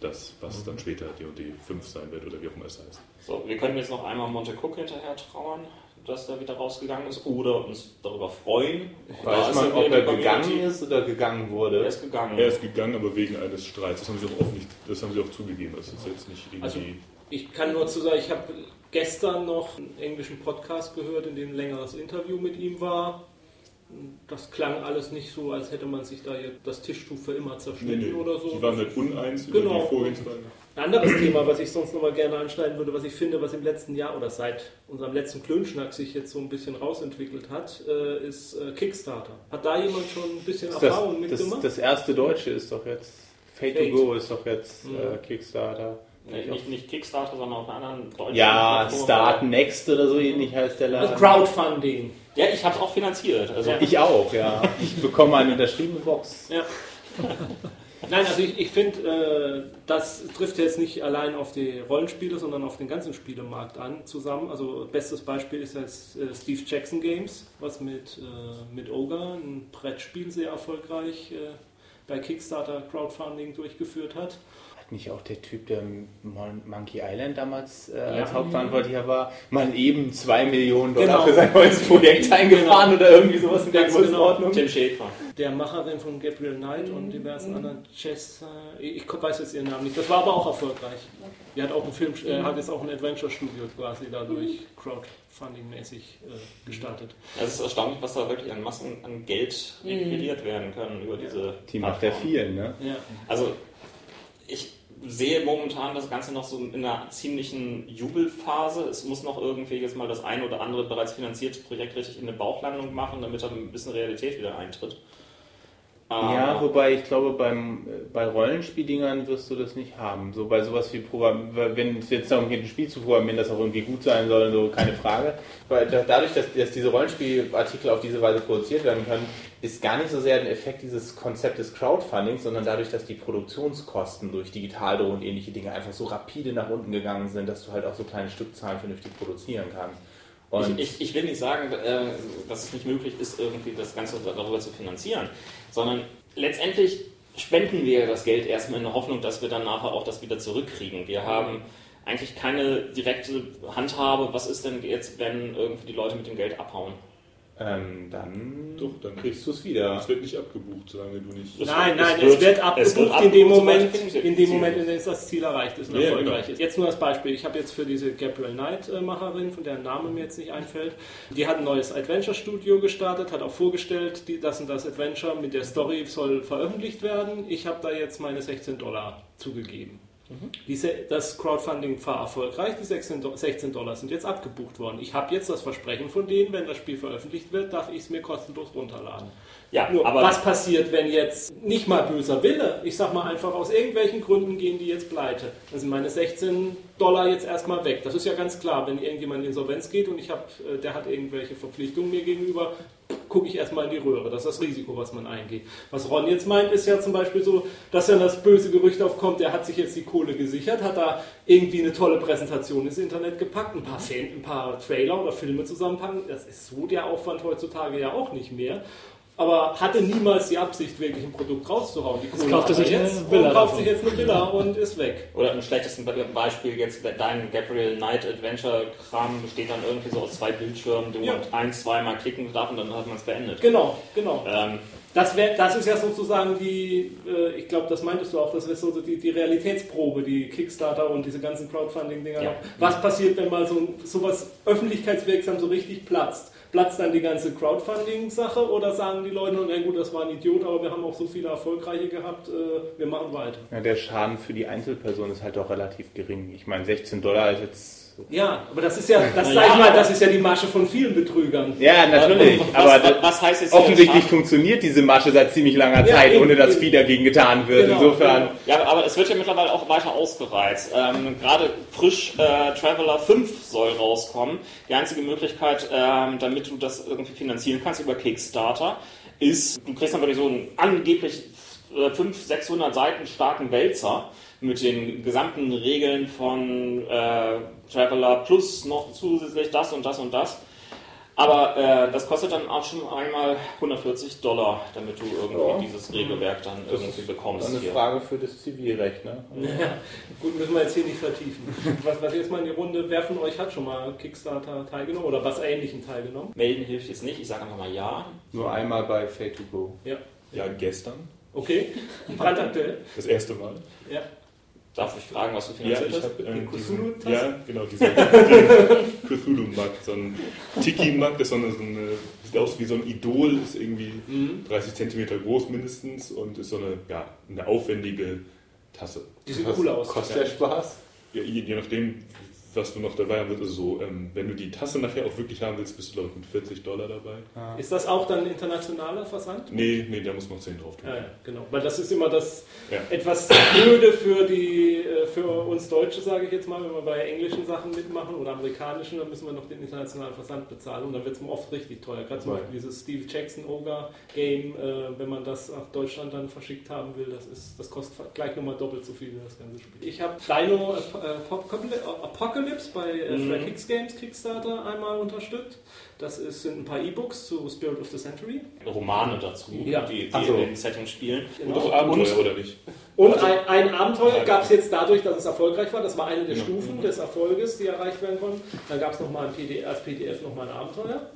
das, was dann später D&D 5 sein wird oder wie auch immer es heißt. So, wir können jetzt noch einmal Monte Cook hinterher trauern, dass der wieder rausgegangen ist, oder uns darüber freuen. Da Weiß man, ob er Community- gegangen ist oder gegangen Er wurde. ist gegangen. Er ist gegangen, aber wegen eines Streits. Das haben sie auch offen nicht, das haben sie auch zugegeben. Das ist jetzt nicht irgendwie. Also, Ich kann nur zu sagen, ich habe gestern noch einen englischen Podcast gehört, in dem ein längeres Interview mit ihm war. Das klang alles nicht so, als hätte man sich da jetzt das Tischtuch für immer nee, zerschnitten nee. oder so. Die waren halt uneins über Genau. die Vorgehensweise. Ein anderes Thema, was ich sonst noch mal gerne anschneiden würde, was ich finde, was im letzten Jahr oder seit unserem letzten Klönschnack sich jetzt so ein bisschen rausentwickelt hat, äh, ist äh, Kickstarter. Hat da jemand schon ein bisschen Das, Erfahrung das, mitgemacht? das erste Deutsche ist doch jetzt. Fate, Fate. to Go ist doch jetzt Mhm. äh, Kickstarter. Nee, nicht, nicht Kickstarter, sondern auf einer anderen deutschen Ja, Plattform. Start Next oder so ähnlich heißt der Also Laden. Crowdfunding. Ja, ich habe es auch finanziert. Also, Ja. Ich auch, ja. Ich bekomme eine unterschriebene Box. Ja. Nein, also ich, ich finde, äh, das trifft jetzt nicht allein auf die Rollenspiele, sondern auf den ganzen Spielemarkt an zusammen. Also bestes Beispiel ist jetzt äh, Steve Jackson Games, was mit, äh, mit Ogre ein Brettspiel sehr erfolgreich äh, bei Kickstarter Crowdfunding durchgeführt hat. Nicht auch der Typ, der Mon Monkey Island damals äh, als Ja. Hauptverantwortlicher war, mal eben 2 Millionen Dollar Genau. für sein neues Projekt eingefahren oder irgendwie sowas in der genau. Größenordnung? Tim Schäfer. Der Macherin von Gabriel Knight und diversen anderen Chess, äh, ich weiß jetzt ihren Namen nicht, das war aber auch erfolgreich. Die hat auch einen Film, äh, hat jetzt auch ein Adventure-Studio quasi dadurch Crowdfunding-mäßig äh, gestartet. Es ist erstaunlich, was da wirklich an Massen an Geld requiriert werden können über diese Die macht ja viel, ne? Ja. Also ich sehe momentan das Ganze noch so in einer ziemlichen Jubelphase. Es muss noch irgendwie jetzt mal das ein oder andere bereits finanzierte Projekt richtig in eine Bauchlandung machen, damit dann ein bisschen Realität wieder eintritt. Ja, wobei ich glaube, beim, bei Rollenspieldingern wirst du das nicht haben. So bei sowas wie Programm, wenn es jetzt darum geht, ein Spiel zu programmieren, das auch irgendwie gut sein soll, so keine Frage. Weil da- dadurch, dass, dass diese Rollenspielartikel auf diese Weise produziert werden können, ist gar nicht so sehr ein Effekt dieses Konzept des Crowdfundings, sondern dadurch, dass die Produktionskosten durch Digitaldruck und ähnliche Dinge einfach so rapide nach unten gegangen sind, dass du halt auch so kleine Stückzahlen vernünftig produzieren kannst. Und Ich, ich, ich will nicht sagen, äh, dass es nicht möglich ist, irgendwie das Ganze darüber zu finanzieren, sondern letztendlich spenden wir das Geld erstmal in der Hoffnung, dass wir dann nachher auch das wieder zurückkriegen. Wir haben eigentlich keine direkte Handhabe, was ist denn jetzt, wenn irgendwie die Leute mit dem Geld abhauen. Ähm, dann, Doch, dann kriegst du es wieder. Es wird nicht abgebucht, solange du nicht. Das Nein, wird- nein, es es wird- wird es abgebucht wird in dem abgebucht, Moment, in dem Moment, in dem das Ziel erreicht ist und Ja, erfolgreich genau. ist. Jetzt nur als Beispiel. Ich habe jetzt für diese Gabriel Knight-Macherin, von deren Name mir jetzt nicht einfällt, die hat ein neues Adventure-Studio gestartet, hat auch vorgestellt, die, das und das Adventure mit der Story soll veröffentlicht werden. Ich habe da jetzt meine 16 Dollar zugegeben. Diese, das Crowdfunding war erfolgreich, die 16, Do- 16 Dollar sind jetzt abgebucht worden. Ich habe jetzt das Versprechen von denen, wenn das Spiel veröffentlicht wird, darf ich es mir kostenlos runterladen. Ja, Nur, aber was passiert, wenn jetzt nicht mal böser Wille, ich sag mal einfach aus irgendwelchen Gründen gehen die jetzt pleite. Dann sind meine 16 Dollar jetzt erstmal weg. Das ist ja ganz klar, wenn irgendjemand in Insolvenz geht und ich hab, äh, der hat irgendwelche Verpflichtungen mir gegenüber, gucke ich erstmal in die Röhre. Das ist das Risiko, was man eingeht. Was Ron jetzt meint, ist ja zum Beispiel so, dass dann das böse Gerücht aufkommt, der hat sich jetzt die Kohle gesichert, hat da irgendwie eine tolle Präsentation ins Internet gepackt, ein paar, Fan, ein paar Trailer oder Filme zusammenpacken. Das ist so der Aufwand heutzutage ja auch nicht mehr. Aber hatte niemals die Absicht, wirklich ein Produkt rauszuhauen. Die Kohle kauft sich jetzt Villa und kauft sich jetzt eine Villa und ist weg. Oder im schlechtesten Be- Beispiel jetzt dein Gabriel Knight Adventure Kram besteht dann irgendwie so aus zwei Bildschirmen, du Ja. ein, zweimal klicken darf und dann hat man es beendet. Genau, genau. Ähm, Das, wär, das ist ja sozusagen die, äh, ich glaube, das meintest du auch, das ist so die, die Realitätsprobe, die Kickstarter und diese ganzen Crowdfunding-Dinger. Ja. Was passiert, wenn mal so sowas öffentlichkeitswirksam so richtig platzt? Platzt dann die ganze Crowdfunding-Sache oder sagen die Leute, na gut, das war ein Idiot, aber wir haben auch so viele erfolgreiche gehabt, äh, wir machen weiter. Ja, der Schaden für die Einzelperson ist halt doch relativ gering. Ich meine, 16 Dollar ist jetzt. Ja, aber das ist ja, das Na sag ja, ich mal, das ist ja die Masche von vielen Betrügern. Ja, natürlich. was, aber was, was heißt jetzt offensichtlich funktioniert diese Masche seit ziemlich langer Ja, Zeit, eben, ohne dass viel dagegen getan wird. Genau, Insofern. genau. Ja, aber es wird ja mittlerweile auch weiter ausgereizt. Ähm, Gerade frisch äh, Traveler 5 soll rauskommen. Die einzige Möglichkeit, ähm, damit du das irgendwie finanzieren kannst über Kickstarter, ist, du kriegst dann wirklich so einen angeblich äh, 500, 600 Seiten starken Wälzer mit den gesamten Regeln von äh, Traveler plus noch zusätzlich das und das und das. Aber äh, das kostet dann auch schon einmal 140 Dollar, damit du irgendwie Ja. dieses Regelwerk dann irgendwie bekommst. Eine hier. Frage für das Zivilrecht, ne? Ja, gut, müssen wir jetzt hier nicht vertiefen. Was, was jetzt mal in die Runde, wer von euch hat schon mal Kickstarter teilgenommen oder was Ähnlichem teilgenommen? Melden hilft jetzt nicht, ich sage einfach mal ja. Nur einmal bei Fate to Go. Ja. Ja, gestern. Okay, brandaktuell. Das erste Mal. Ja. Darf ich fragen, was du Ja, finanziert ich hast? habe ähm, Die diesen, Cthulhu-Tasse? ja, genau, diesen den Cthulhu-Mug, so ein Tiki-Mug, das so eine, so eine, sieht aus wie so ein Idol, ist irgendwie 30 Zentimeter groß mindestens und ist so eine, ja, eine aufwendige Tasse. Die sieht cool aus. Kostet der Spaß? Ja, je, je nachdem, was du noch dabei haben willst, also so, ähm, wenn du die Tasse nachher auch wirklich haben willst, bist du, glaube ich, mit 40 Dollar dabei. Ist das auch dann internationaler Versand? Nee, nee, da muss noch 10 drauf tun. Ja, ja, genau. Weil das ist immer das Ja. etwas blöde für die äh, für uns Deutsche, sage ich jetzt mal, wenn wir bei englischen Sachen mitmachen oder amerikanischen, dann müssen wir noch den internationalen Versand bezahlen und dann wird es oft richtig teuer. Gerade zum Ja. Beispiel dieses Steve Jackson Ogre Game, äh, wenn man das nach Deutschland dann verschickt haben will, das ist das kostet gleich nochmal doppelt so viel wie das ganze Spiel. Ich habe Dino Ap- Ap- Apocalypse bei äh, Mhm. Fred Hicks Games Kickstarter einmal unterstützt. Das ist, sind ein paar E-Books zu Spirit of the Century. Romane dazu, Ja. die, die Ach so. in dem Setting spielen. Und auch Abenteuer, oder nicht? Und Also- ein, ein Abenteuer gab es jetzt dadurch, dass es erfolgreich war. Das war eine der Ja. Stufen des Erfolges, die erreicht werden konnten. Dann gab es nochmal ein PDF, als PDF nochmal ein Abenteuer.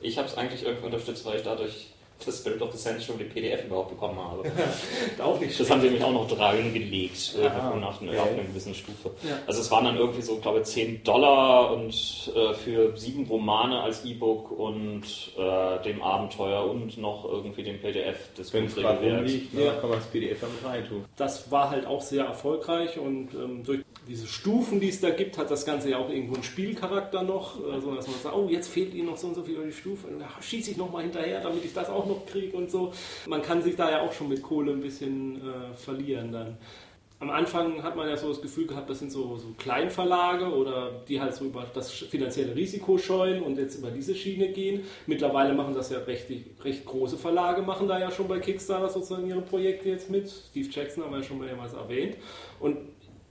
Ich habe es eigentlich irgendwie unterstützt, weil ich dadurch das Spirit of the Century die PDF überhaupt bekommen habe. Auch nicht Das haben sie nämlich auch noch dran gelegt, äh, Ah, nach, okay. auf einer gewissen Stufe. Ja. Also es waren dann irgendwie so, glaube ich, 10 Dollar und äh, für sieben Romane als E-Book und äh, dem Abenteuer und noch irgendwie dem PDF des Wenn es gerade Grundregelwerks. rumliegt, ne, Ja. kann man das PDF damit reintun. Das war halt auch sehr erfolgreich und ähm, durch diese Stufen, die es da gibt, hat das Ganze ja auch irgendwo einen Spielcharakter noch, äh, so dass man sagt, oh, jetzt fehlt ihnen noch so und so viel über die Stufe, und schieße ich noch mal hinterher, damit ich das auch noch kriege und so. Man kann sich da ja auch schon mit Kohle ein bisschen äh, verlieren dann. Am Anfang hat man ja so das Gefühl gehabt, das sind so, so Kleinverlage oder die halt so über das finanzielle Risiko scheuen und jetzt über diese Schiene gehen. Mittlerweile machen das ja recht, recht große Verlage, machen da ja schon bei Kickstarter sozusagen ihre Projekte jetzt mit. Steve Jackson haben wir ja schon mehrmals erwähnt. Und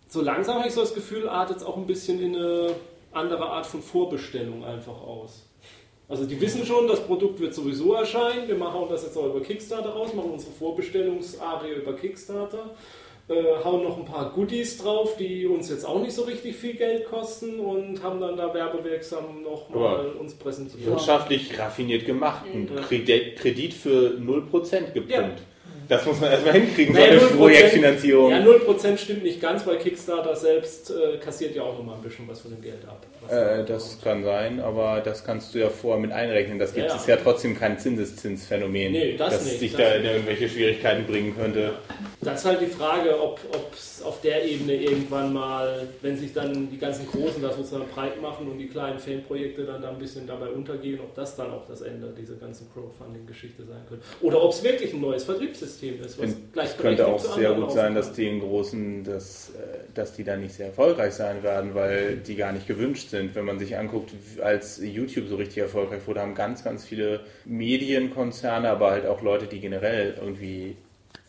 so langsam habe ich so das Gefühl, artet es auch ein bisschen in eine andere Art von Vorbestellung einfach aus. Also die wissen schon, das Produkt wird sowieso erscheinen. Wir machen das jetzt auch über Kickstarter raus, machen unsere Vorbestellungsarie über Kickstarter äh, hauen noch ein paar Goodies drauf, die uns jetzt auch nicht so richtig viel Geld kosten und haben dann da werbewirksam noch mal uns präsentiert. Wirtschaftlich raffiniert gemacht. Ein Kredit, Kredit für 0% gepumpt. Ja. Das muss man erstmal hinkriegen, so Naja, eine 0%, Projektfinanzierung. Ja, 0% stimmt nicht ganz, weil Kickstarter selbst äh, kassiert ja auch mal ein bisschen was von dem Geld ab. Äh, das kommt. kann sein, aber das kannst du ja vorher mit einrechnen. Das gibt Ja, es ja. ja trotzdem kein Zinseszinsphänomen, Nee, das nicht, sich das da in irgendwelche Schwierigkeiten bringen könnte. Das ist halt die Frage, ob es auf der Ebene irgendwann mal, wenn sich dann die ganzen Großen da sozusagen breit machen und die kleinen Fanprojekte dann da ein bisschen dabei untergehen, ob das dann auch das Ende dieser ganzen Crowdfunding-Geschichte sein könnte. Oder ob es wirklich ein neues Vertriebssystem ist. Was Es könnte auch sehr gut sein, dass die Großen, dass, äh, dass die da nicht sehr erfolgreich sein werden, weil die gar nicht gewünscht sind. Wenn man sich anguckt, als YouTube so richtig erfolgreich wurde, haben ganz, ganz viele Medienkonzerne, aber halt auch Leute, die generell irgendwie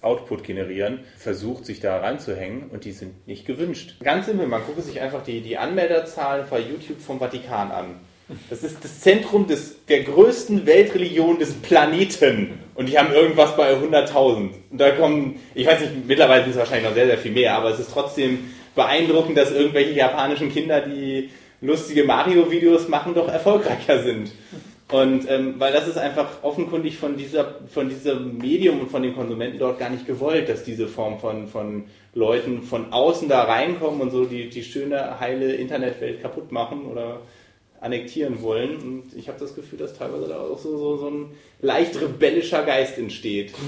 Output generieren, versucht sich da reinzuhängen und die sind nicht gewünscht. Ganz simpel, man gucke sich einfach die, die Anmelderzahlen bei YouTube vom Vatikan an. Das ist das Zentrum des, der größten Weltreligion des Planeten. Und die haben irgendwas bei 100.000. Und da kommen, ich weiß nicht, mittlerweile sind es wahrscheinlich noch sehr, sehr viel mehr, aber es ist trotzdem beeindruckend, dass irgendwelche japanischen Kinder, die lustige Mario-Videos machen, doch erfolgreicher sind. Und ähm, weil das ist einfach offenkundig von dieser von diesem Medium und von den Konsumenten dort gar nicht gewollt, dass diese Form von, von Leuten von außen da reinkommen und so die, die schöne, heile Internetwelt kaputt machen oder annektieren wollen. Und ich habe das Gefühl, dass teilweise da auch so, so, so ein leicht rebellischer Geist entsteht.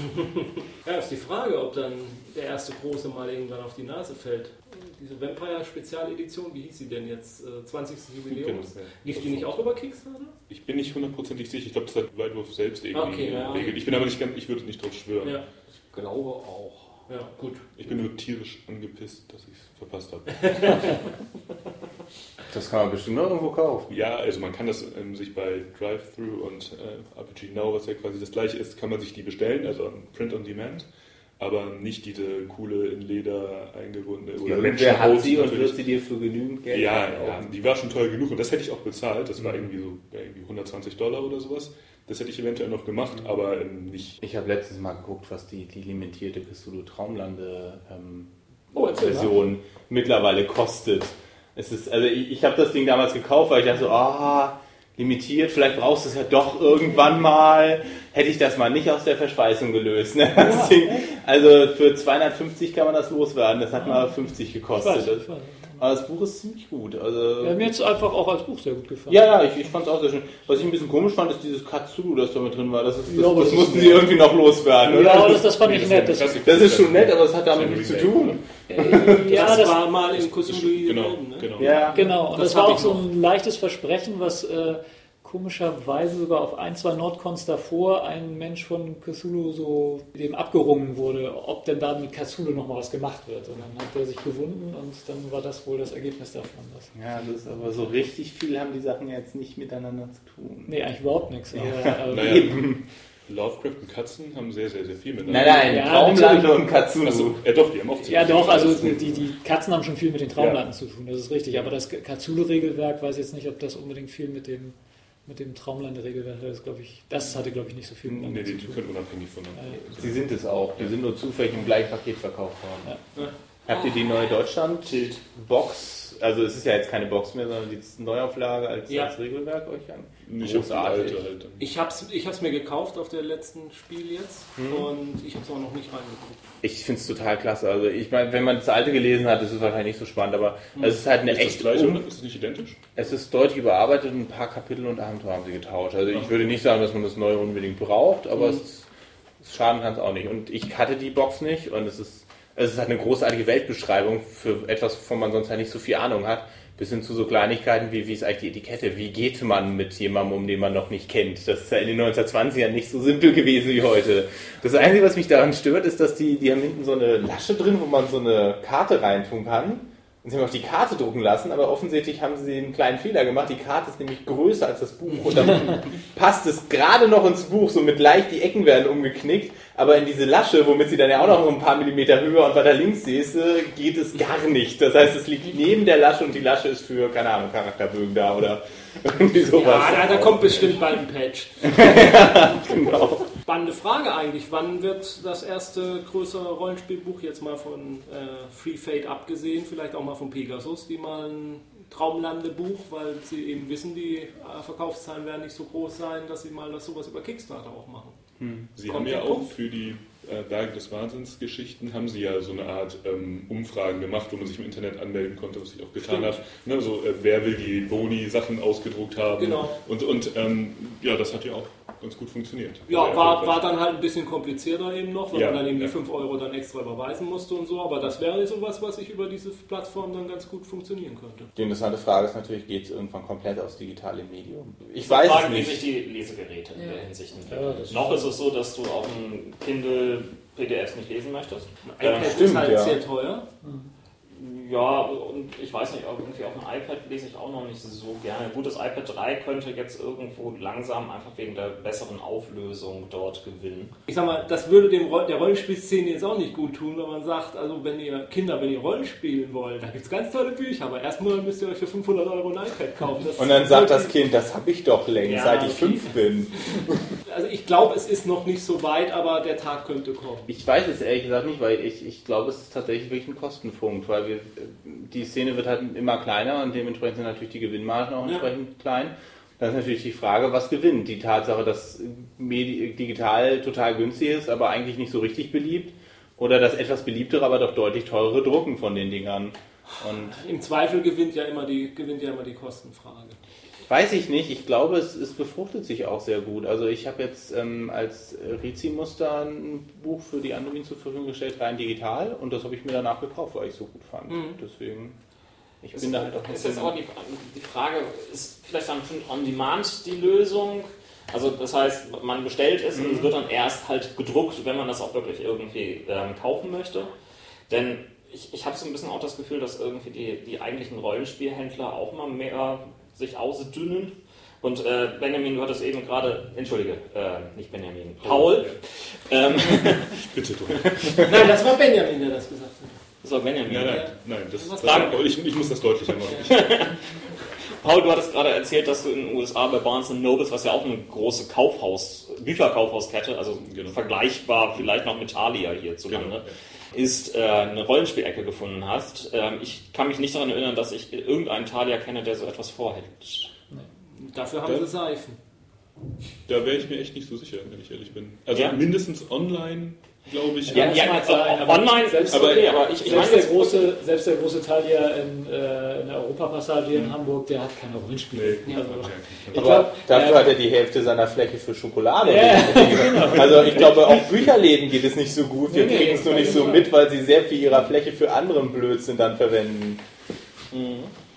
Ja, ist die Frage, ob dann der erste Große mal irgendwann auf die Nase fällt. Diese Vampire-Spezialedition, wie hieß sie denn jetzt? Äh, 20. Jubiläum? Genau. Lief die nicht auch über Kickstarter? Ich bin nicht hundertprozentig sicher. Ich glaube, das hat Wildwolf selbst irgendwie Okay, ja. geregelt. Ich bin aber nicht ganz, ich würde nicht drauf schwören. Ja, Ich glaube auch. ja, gut. Ich bin nur tierisch angepisst, dass ich es verpasst habe. Das kann man bestimmt noch irgendwo kaufen. ja, also man kann das ähm, sich bei Drive-Thru und äh, RPG Now, was ja quasi das gleiche ist, kann man sich die bestellen, also Print on Demand. Aber nicht diese coole in Leder eingebundene oder Wer hat sie und wird sie dir für genügend Geld Ja, ja, die war schon teuer genug und das hätte ich auch bezahlt. Das war Mhm. irgendwie so ja, irgendwie 120 Dollar oder sowas. Das hätte ich eventuell noch gemacht, aber ähm, nicht. Ich habe letztens mal geguckt, was die, die limitierte Cthulhu Traumlande ähm, Oh. Version mittlerweile kostet. Es ist, also ich, ich habe das Ding damals gekauft, weil ich dachte so, ah, limitiert, vielleicht brauchst du es ja doch irgendwann mal. Hätte ich das mal nicht aus der Verschweißung gelöst. Ne? Das Ding, also für 250 kann man das loswerden. Das hat mal 50 Ich gekostet. weiß, ich weiß. Aber das Buch ist ziemlich gut. Also, Ja, mir hat es einfach auch als Buch sehr gut gefallen. ja, ja, ich, ich fand es auch sehr schön. Was ich ein bisschen komisch fand, ist dieses Katsulu, das da mit drin war. Das, ist, das, Ja, das das mussten sie irgendwie noch loswerden, Ja, oder? aber das, das fand ich nett. Das, ist schon nett, aber es hat Das damit nichts zu tun. ja, das, das, war mal in Kosulu Genau, ne? genau. Ja, genau. Und Das das, war auch so ein leichtes Versprechen, was äh, komischerweise sogar auf ein, zwei Nordcons davor ein Mensch von Cthulhu so dem abgerungen wurde, ob denn da mit Cthulhu nochmal was gemacht wird. Und dann hat er sich gewunden und dann war das wohl das Ergebnis davon. Das, Ja, das ist aber so richtig viel haben die Sachen jetzt nicht miteinander zu tun. nee, eigentlich überhaupt nichts. Aber, Ja. äh, Naja, Eben. Lovecraft und Katzen haben sehr, sehr, sehr viel Nein, miteinander. nein, Ja, Traumlande und Katsulu. Achso, ja doch, die haben auch Ja, ziemlich doch, also zu tun. die, die Katzen haben schon viel mit den Traumlanden zu tun, das ist richtig. Aber das Cthulhu-Regelwerk weiß ich jetzt nicht, ob das unbedingt viel mit dem, mit dem Traumlande-Regelwerk hat. Das, glaub ich, das hatte, glaube ich, nicht so viel Nee, miteinander die, zu die tun. können unabhängig voneinander Ja. Sie sind es auch. Die sind nur zufällig im gleichen Paket verkauft worden. Ja. Habt ihr die neue Deutschland-Box? Also es ist ja jetzt keine Box mehr, sondern die Neuauflage als, Ja. als Regelwerk euch an? Ich habe halt. dann. Ich hab's, ich hab's mir gekauft auf der letzten Spiel jetzt Mhm. und ich hab's auch noch nicht reingeguckt. Ich finde es total klasse. Also ich meine, wenn man das alte gelesen hat, ist es wahrscheinlich nicht so spannend, aber es ist halt eine Ist das echt gleiche, um- oder? Ist das nicht identisch? Es ist deutlich überarbeitet und ein paar Kapitel und Abenteuer haben sie getauscht. Also ich würde nicht sagen, dass man das neue unbedingt braucht, aber es ist, es schaden kann es auch nicht. Und ich hatte die Box nicht und es ist es ist halt eine großartige Weltbeschreibung für etwas, wovon man sonst halt nicht so viel Ahnung hat. Bis hin zu so Kleinigkeiten wie, wie ist eigentlich die Etikette? Wie geht man mit jemandem um, den man noch nicht kennt? Das ist ja in den 1920ern nicht so simpel gewesen wie heute. Das Einzige, was mich daran stört, ist, dass die, die haben hinten so eine Lasche drin, wo man so eine Karte reintun kann. Und sie haben auch die Karte drucken lassen, aber offensichtlich haben sie einen kleinen Fehler gemacht. Die Karte ist nämlich größer als das Buch und dann passt es gerade noch ins Buch, so mit leicht die Ecken werden umgeknickt, aber in diese Lasche, womit sie dann ja auch noch ein paar Millimeter höher und weiter links siehst, äh, geht es gar nicht. Das heißt, es liegt neben der Lasche und die Lasche ist für, keine Ahnung, Charakterbögen da oder irgendwie sowas. Ja, da, da kommt bestimmt bald ein Patch. genau. Spannende Frage eigentlich. Wann wird das erste größere Rollenspielbuch, jetzt mal von äh, Free Fate abgesehen, vielleicht auch mal von Pegasus, die mal ein Traumlandebuch, weil sie eben wissen, die äh, Verkaufszahlen werden nicht so groß sein, dass sie mal das sowas über Kickstarter auch machen. Sie Kommt haben ja auch Punkt? für die äh, Berge des Wahnsinns Geschichten haben sie ja so eine Art ähm, Umfragen gemacht, wo man sich im Internet anmelden konnte, was ich auch getan habe. Ne, so, äh, wer will die Boni-Sachen ausgedruckt haben? Genau. Und, und ähm, ja, das hat ja auch ganz gut funktioniert. Ja, war, war dann halt ein bisschen komplizierter eben noch, weil Ja, man dann eben die ja. 5 Euro dann extra überweisen musste und so, aber das wäre sowas, was ich über diese Plattform dann ganz gut funktionieren könnte. Die interessante Frage ist natürlich, geht es irgendwann komplett aufs digitale Medium? Ich weiß Fragen, es wie sich nicht. die Lesegeräte in Ja. der Hinsicht Ja, entwickeln. Noch ist es so, dass du auf dem Kindle PDFs nicht lesen möchtest. Ein iPad Ähm, ist stimmt, halt ja. sehr teuer. Ja, und ich weiß nicht, irgendwie auf dem iPad lese ich auch noch nicht so gerne. Gut, das iPad 3 könnte jetzt irgendwo langsam einfach wegen der besseren Auflösung dort gewinnen. Ich sag mal, das würde dem Roll der Rollenspielszene jetzt auch nicht gut tun, wenn man sagt, also wenn ihr Kinder, wenn ihr Rollen spielen wollt, da gibt es ganz tolle Bücher, aber erstmal müsst ihr euch für 500 Euro ein iPad kaufen. Das Und dann sagt das Kind, das habe ich doch längst, Ja, seit ich okay. fünf bin. Also ich glaube, es ist noch nicht so weit, aber der Tag könnte kommen. Ich weiß es ehrlich gesagt nicht, weil ich, ich glaube, es ist tatsächlich wirklich ein Kostenpunkt, weil wir, die Szene wird halt immer kleiner und dementsprechend sind natürlich die Gewinnmargen auch Ja. entsprechend klein. Dann ist natürlich die Frage, was gewinnt? Die Tatsache, dass Medi digital total günstig ist, aber eigentlich nicht so richtig beliebt oder das etwas beliebtere, aber doch deutlich teurere Drucken von den Dingern. Und Im Zweifel gewinnt ja immer die, gewinnt ja immer die Kostenfrage. Weiß ich nicht. Ich glaube, es, es befruchtet sich auch sehr gut. Also ich habe jetzt ähm, als Rizi-Muster ein Buch für die Anduin zur Verfügung gestellt, rein digital. Und das habe ich mir danach gekauft, weil ich es so gut fand. Mhm. Deswegen, ich Ist, bin da halt auch ein ist jetzt aber die, die Frage, ist vielleicht dann schon on demand die Lösung? Also das heißt, man bestellt es und es wird dann erst halt gedruckt, wenn man das auch wirklich irgendwie ähm, kaufen möchte. Denn ich, ich habe so ein bisschen auch das Gefühl, dass irgendwie die, die eigentlichen Rollenspielhändler auch mal mehr sich ausdünnen. Und äh, Benjamin, du hattest eben gerade, entschuldige, äh, nicht Benjamin, Paul. Ähm, Bitte du. Nein, das war Benjamin, der das gesagt hat. das war Benjamin. Nein, nein, nein. Das, Was das, sagen? ich, ich muss das deutlicher machen. Paul, du hattest gerade erzählt, dass du in den USA bei Barnes Nobles, was ja auch eine große Kaufhaus, Bücherkaufhauskette, also Genau. vergleichbar vielleicht noch mit Thalia hierzulande, Genau, ist, äh, eine Rollenspielecke gefunden hast. Ähm, ich kann mich nicht daran erinnern, dass ich irgendeinen Thalia kenne, der so etwas vorhält. Dafür haben sie Seifen. Da wäre ich mir echt nicht so sicher, wenn ich ehrlich bin. Also Ja? mindestens online, glaube ich. Ja, das ja, mag sein, äh, aber online selbst- ist okay, aber ich, ich meine Selbst der, große, selbst der große Teil hier in, äh, in der Europapassage hier in Hamburg, der hat keine Rollenspiele. Nee. Also, Aber glaub, dafür äh, hat er die Hälfte seiner Fläche für Schokolade. Ja, Also ich glaube, auch Bücherläden geht es nicht so gut. Wir Nee, kriegen es nur nicht so mit, weil sie sehr viel ihrer Fläche für anderen Blödsinn dann verwenden.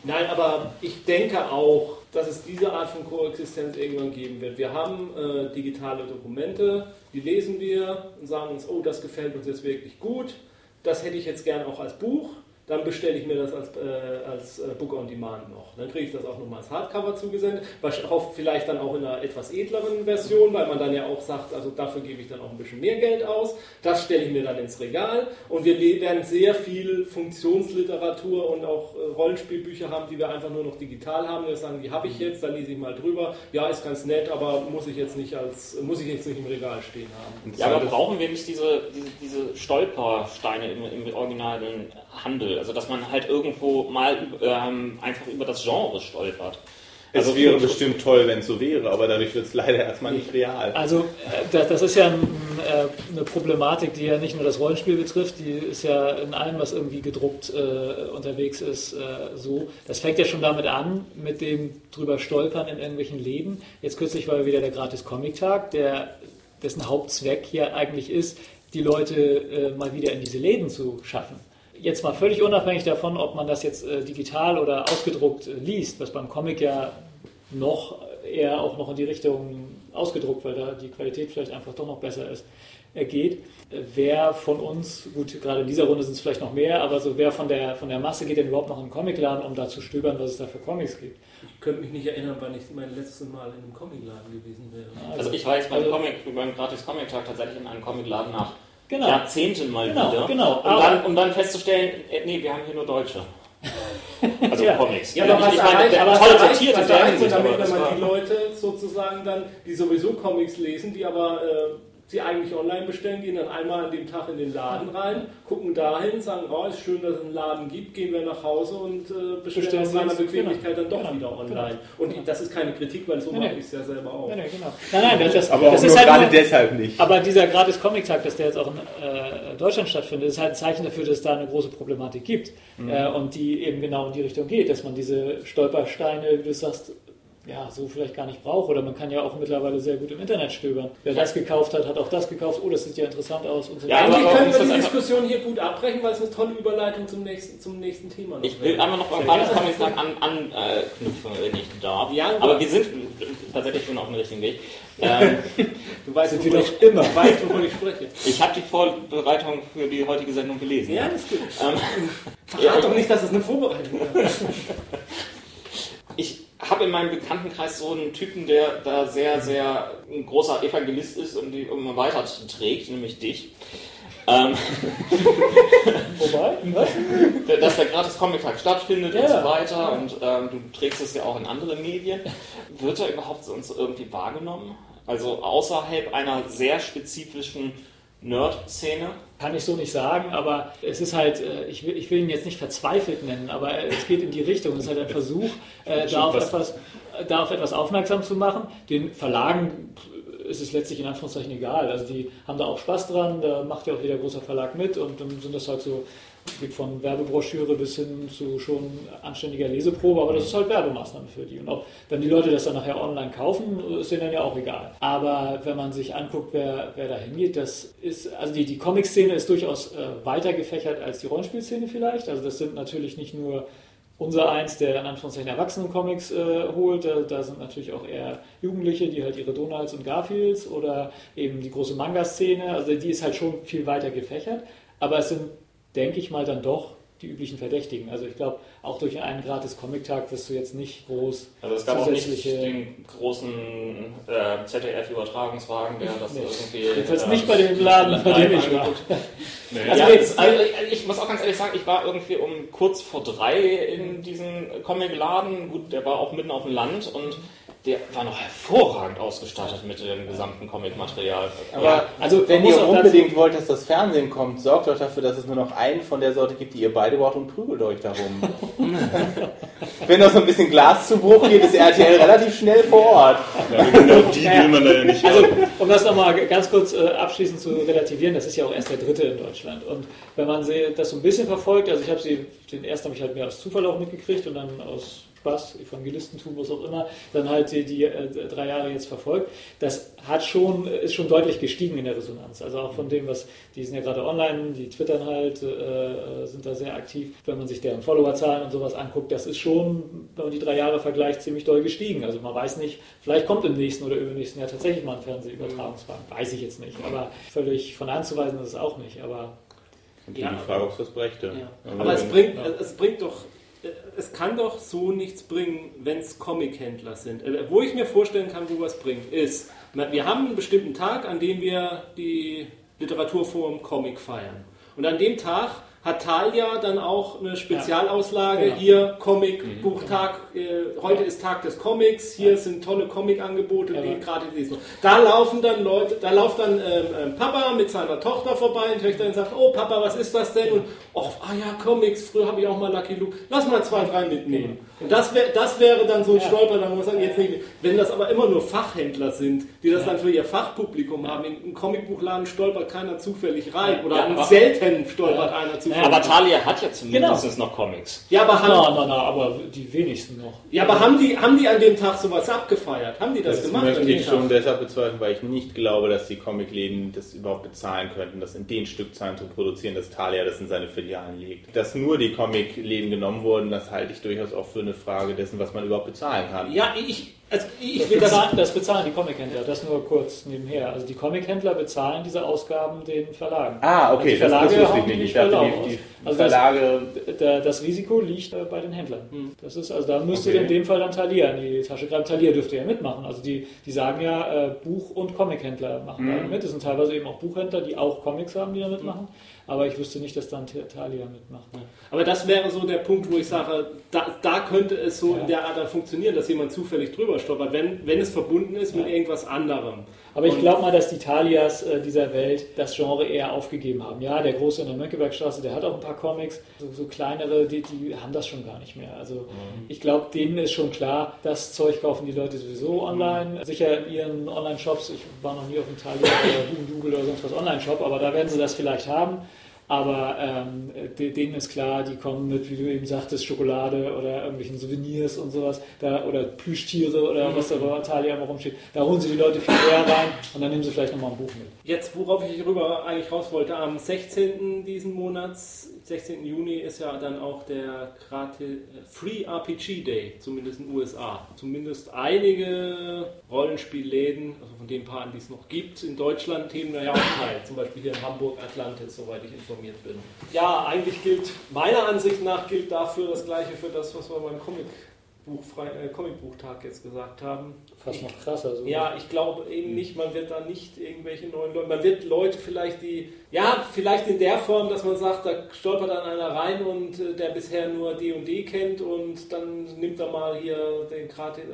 Nein, aber ich denke auch, dass es diese Art von Koexistenz irgendwann geben wird. Wir haben äh, digitale Dokumente, die lesen wir und sagen uns, oh, das gefällt uns jetzt wirklich gut, das hätte ich jetzt gerne auch als Buch. Dann bestelle ich mir das als, äh, als äh, Book on Demand noch. Dann kriege ich das auch nochmal als Hardcover zugesendet. Auch vielleicht dann auch in einer etwas edleren Version, weil man dann ja auch sagt, also dafür gebe ich dann auch ein bisschen mehr Geld aus. Das stelle ich mir dann ins Regal. Und wir werden sehr viel Funktionsliteratur und auch äh, Rollenspielbücher haben, die wir einfach nur noch digital haben. Wir sagen, die habe ich jetzt, dann lese ich mal drüber. Ja, ist ganz nett, aber muss ich jetzt nicht als muss ich jetzt nicht im Regal stehen haben. Ja, aber brauchen wir nicht diese, diese, diese Stolpersteine im, im originalen Handel? Also, dass man halt irgendwo mal ähm, einfach über das Genre stolpert. Es Also wäre für- bestimmt toll, wenn es so wäre, aber dadurch wird es leider erstmal nicht real. Also äh, das, ist ja ein, äh, eine Problematik, die ja nicht nur das Rollenspiel betrifft, die ist ja in allem, was irgendwie gedruckt äh, unterwegs ist, äh, so. Das fängt ja schon damit an, mit dem drüber stolpern in irgendwelchen Läden. Jetzt kürzlich war wieder der Gratis Comic Tag, der dessen Hauptzweck hier eigentlich ist, die Leute äh, mal wieder in diese Läden zu schaffen. Jetzt mal völlig unabhängig davon, ob man das jetzt äh, digital oder ausgedruckt äh, liest, was beim Comic ja noch eher auch noch in die Richtung ausgedruckt, weil da die Qualität vielleicht einfach doch noch besser ist, äh, geht. Äh, wer von uns, gut, gerade in dieser Runde sind es vielleicht noch mehr, aber so wer von der, von der Masse geht denn überhaupt noch in den Comicladen, um da zu stöbern, was es da für Comics gibt? Ich könnte mich nicht erinnern, wann ich mein letztes Mal in einem Comicladen gewesen wäre. Also ich war jetzt beim, also- Comic, beim Gratis Comic Tag tatsächlich in einem Comicladen nach Genau. Jahrzehnten mal Genau, wieder. genau. Um dann, um dann festzustellen, äh, nee, wir haben hier nur Deutsche. Also Ja. Comics. Ja, aber ich, was ich meine, erreicht, der aber toll sortierte was erreicht man damit, wenn man die Leute sozusagen dann, die sowieso Comics lesen, die aber äh, sie eigentlich online bestellen, gehen dann einmal an dem Tag in den Laden rein, gucken dahin, sagen, oh, ist schön, dass es einen Laden gibt, gehen wir nach Hause und äh, bestellen aus meiner es, Bequemlichkeit dann doch genau, wieder genau, online. Und genau. das ist keine Kritik, weil so Nee, mache nee. ich es ja selber auch. Nein, nein, genau. Nein, nein, das, das, Aber auch das nur ist halt gerade nur, deshalb nicht. Aber dieser gratis Comic-Tag, dass der jetzt auch in äh, Deutschland stattfindet, ist halt ein Zeichen dafür, dass es da eine große Problematik gibt. Äh, und die eben genau in die Richtung geht, dass man diese Stolpersteine, wie du sagst, ja, so vielleicht gar nicht braucht. Oder man kann ja auch mittlerweile sehr gut im Internet stöbern. Wer das gekauft hat, hat auch das gekauft. Oh, das sieht ja interessant aus. Und so Ja. Eigentlich aber können wir die Diskussion hier gut abbrechen, weil es eine tolle Überleitung zum nächsten, zum nächsten Thema noch Ich will einmal noch beim Sehr Gratis gerne. Comic Tag anknüpfen, an, äh, wenn ich darf. Ja, aber wir sind tatsächlich schon auf dem richtigen Weg. Ähm, Du weißt, Sind wovon wir ich, immer. du weißt, wovon ich spreche. ich habe die Vorbereitung für die heutige Sendung gelesen. Ja, das ist gut. Ähm, Verrat doch nicht, dass es eine Vorbereitung ist. ich habe in meinem Bekanntenkreis so einen Typen, der da sehr, sehr ein großer Evangelist ist und die immer weiter trägt, nämlich dich. Ähm, Wobei, was? dass der gratis Comic-Tag stattfindet und Ja. so weiter und ähm, du trägst es ja auch in andere Medien. Wird er überhaupt sonst irgendwie wahrgenommen? Also außerhalb einer sehr spezifischen Nerd-Szene? Kann ich so nicht sagen, aber es ist halt, äh, ich will, ich will ihn jetzt nicht verzweifelt nennen, aber äh, es geht in die Richtung. Es ist halt ein Versuch, äh, da, auf was- etwas, da auf etwas aufmerksam zu machen. Den Verlagen ist es letztlich in Anführungszeichen egal. Also die haben da auch Spaß dran, da macht ja auch jeder großer Verlag mit und dann sind das halt so, von Werbebroschüre bis hin zu schon anständiger Leseprobe, aber das ist halt Werbemaßnahme für die. Und auch wenn die Leute das dann nachher online kaufen, ist denen dann ja auch egal. Aber wenn man sich anguckt, wer, wer da hingeht, das ist, also die, die Comic-Szene ist durchaus äh, weiter gefächert als die Rollenspielszene vielleicht. Also das sind natürlich nicht nur unser eins, der in Anführungszeichen Erwachsenen-Comics äh, holt, da, da sind natürlich auch eher Jugendliche, die halt ihre Donalds und Garfields oder eben die große Manga-Szene, also die ist halt schon viel weiter gefächert, aber es sind, denke ich mal, dann doch die üblichen Verdächtigen. Also ich glaube, auch durch einen gratis Comic-Tag wirst du jetzt nicht groß Also es gab auch nicht den großen äh, ZDF-Übertragungswagen, der das Nee. irgendwie... Jedenfalls äh, nicht bei dem Laden, bei dem ich war. Naja, Also, ja, jetzt- also ich muss auch ganz ehrlich sagen, ich war irgendwie um kurz vor drei in diesem Comic-Laden. Gut, der war auch mitten auf dem Land und der war noch hervorragend ausgestattet mit dem gesamten Comic-Material. Aber also wenn ihr unbedingt wollt, dass das Fernsehen kommt, sorgt doch dafür, dass es nur noch einen von der Sorte gibt, die ihr beide braucht und prügelt euch darum. wenn noch so ein bisschen Glas zu Bruch geht, ist RTL relativ schnell vor Ort. ja, genau die will man da ja nicht Also, um das nochmal ganz kurz äh, abschließend zu relativieren, das ist ja auch erst der dritte in Deutschland. Und wenn man sie, das so ein bisschen verfolgt, also ich habe sie, den ersten habe ich halt mehr aus Zufall auch mitgekriegt und dann aus Spaß, Evangelistentum, was auch immer, dann halt die, die äh, drei Jahre jetzt verfolgt. Das hat schon, ist schon deutlich gestiegen in der Resonanz. Also auch von dem, was, die sind ja gerade online, die twittern halt, äh, sind da sehr aktiv. Wenn man sich deren Followerzahlen und sowas anguckt, das ist schon, wenn man die drei Jahre vergleicht, ziemlich doll gestiegen. Also man weiß nicht, vielleicht kommt im nächsten oder übernächsten Jahr tatsächlich mal ein Fernsehübertragungswagen. Weiß ich jetzt nicht. Aber völlig von anzuweisen ist es auch nicht. Aber Und Ja, die Frage, ob es was brächte. Ja. Aber es bringt, es bringt doch, es kann doch so nichts bringen, wenn es Comic-Händler sind. Äh, Wo ich mir vorstellen kann, wo was bringt, ist, wir haben einen bestimmten Tag, an dem wir die Literaturforum Comic feiern. Und an dem Tag hat Thalia dann auch eine Spezialauslage. Genau. Hier Comic, Buchtag, äh, heute ist Tag des Comics, hier sind tolle Comic-Angebote, Ja. die gerade lesen. Da laufen dann Leute, da läuft dann ähm, ähm, Papa mit seiner Tochter vorbei und die Töchter sagt, oh Papa, was ist das denn? Und oh, ah ja, Comics, früher habe ich auch mal Lucky Luke, lass mal zwei, drei mitnehmen. Und das, wär, das wäre dann so ein Ja. Stolper, da muss man sagen, jetzt nicht. Wenn das aber immer nur Fachhändler sind, die das dann für ihr Fachpublikum haben, in einem Comicbuchladen stolpert keiner zufällig rein. Oder Ja, aber- selten stolpert einer zufällig Aber rein. Thalia hat ja zumindest Genau. noch Comics. Ja, aber haben, Na, na, na, aber die wenigsten noch. ja, aber haben, die, haben die an dem Tag sowas abgefeiert? Haben die das, Das gemacht? möchte an dem ich Tag? schon deshalb bezweifeln, weil ich nicht glaube, dass die Comicläden das überhaupt bezahlen könnten, das in den Stückzahlen zu produzieren, dass Thalia das in seine Filialen legt. Dass nur die Comicläden genommen wurden, das halte ich durchaus auch für eine Frage dessen, was man überhaupt bezahlen kann. Ja, ich, also ich Das will das. bezahlen, das bezahlen die Comichändler, das nur kurz nebenher. Also die Comichändler bezahlen diese Ausgaben den Verlagen. Ah, Also okay, die das, das Verlage wusste ich nicht. Ich dachte, die, die Also das- Verlage Da, das Risiko liegt äh, bei den Händlern. Hm. Das ist, also da müsste Okay. in dem Fall dann Thalia in die Tasche greifen. Thalia dürfte ja mitmachen. Also die, die sagen ja, äh, Buch- und Comichändler machen Mhm. da mit. Es sind teilweise eben auch Buchhändler, die auch Comics haben, die da mitmachen. Aber ich wüsste nicht, dass dann Thalia mitmacht. Aber das wäre so der Punkt, wo ich sage, da, da könnte es so Ja. in der Art dann funktionieren, dass jemand zufällig drüber stolpert, wenn, wenn es verbunden ist mit Ja. irgendwas anderem. Aber ich glaube mal, dass die Thalias äh, dieser Welt das Genre eher aufgegeben haben. Ja, der Große in der Mönckebergstraße, der hat auch ein paar Comics. So, so kleinere, die, die haben das schon gar nicht mehr. Also ich glaube, denen ist schon klar, das Zeug kaufen die Leute sowieso online. Sicher in ihren Online-Shops. Ich war noch nie auf dem Thalia oder Hugendubel oder sonst was Online-Shop, aber da werden sie das vielleicht haben. Aber ähm, de- denen ist klar, die kommen mit, wie du eben sagtest, Schokolade oder irgendwelchen Souvenirs und sowas, da, oder Plüschtiere oder was da bei Thalia immer rumsteht. Da holen sie die Leute viel eher rein und dann nehmen sie vielleicht nochmal ein Buch mit. Jetzt, worauf ich rüber eigentlich raus wollte, am 16. diesen Monats, 16. Juni, ist ja dann auch der gratis, Free RPG Day, zumindest in den USA. Zumindest einige Rollenspielläden, also von den paar, die es noch gibt, in Deutschland nehmen da ja auch teil. Zum Beispiel hier in Hamburg, Atlantis, soweit ich informiert bin. Ja, eigentlich gilt, meiner Ansicht nach, gilt dafür das Gleiche für das, was wir beim Comic äh, Comicbuchtag jetzt gesagt haben. Fast noch krasser. So. Ja, ich glaube eben nicht, man wird da nicht irgendwelche neuen Leute, man wird Leute vielleicht, die, ja, vielleicht in der Form, dass man sagt, da stolpert dann einer rein und äh, der bisher nur D&D kennt und dann nimmt er mal hier den Gratis,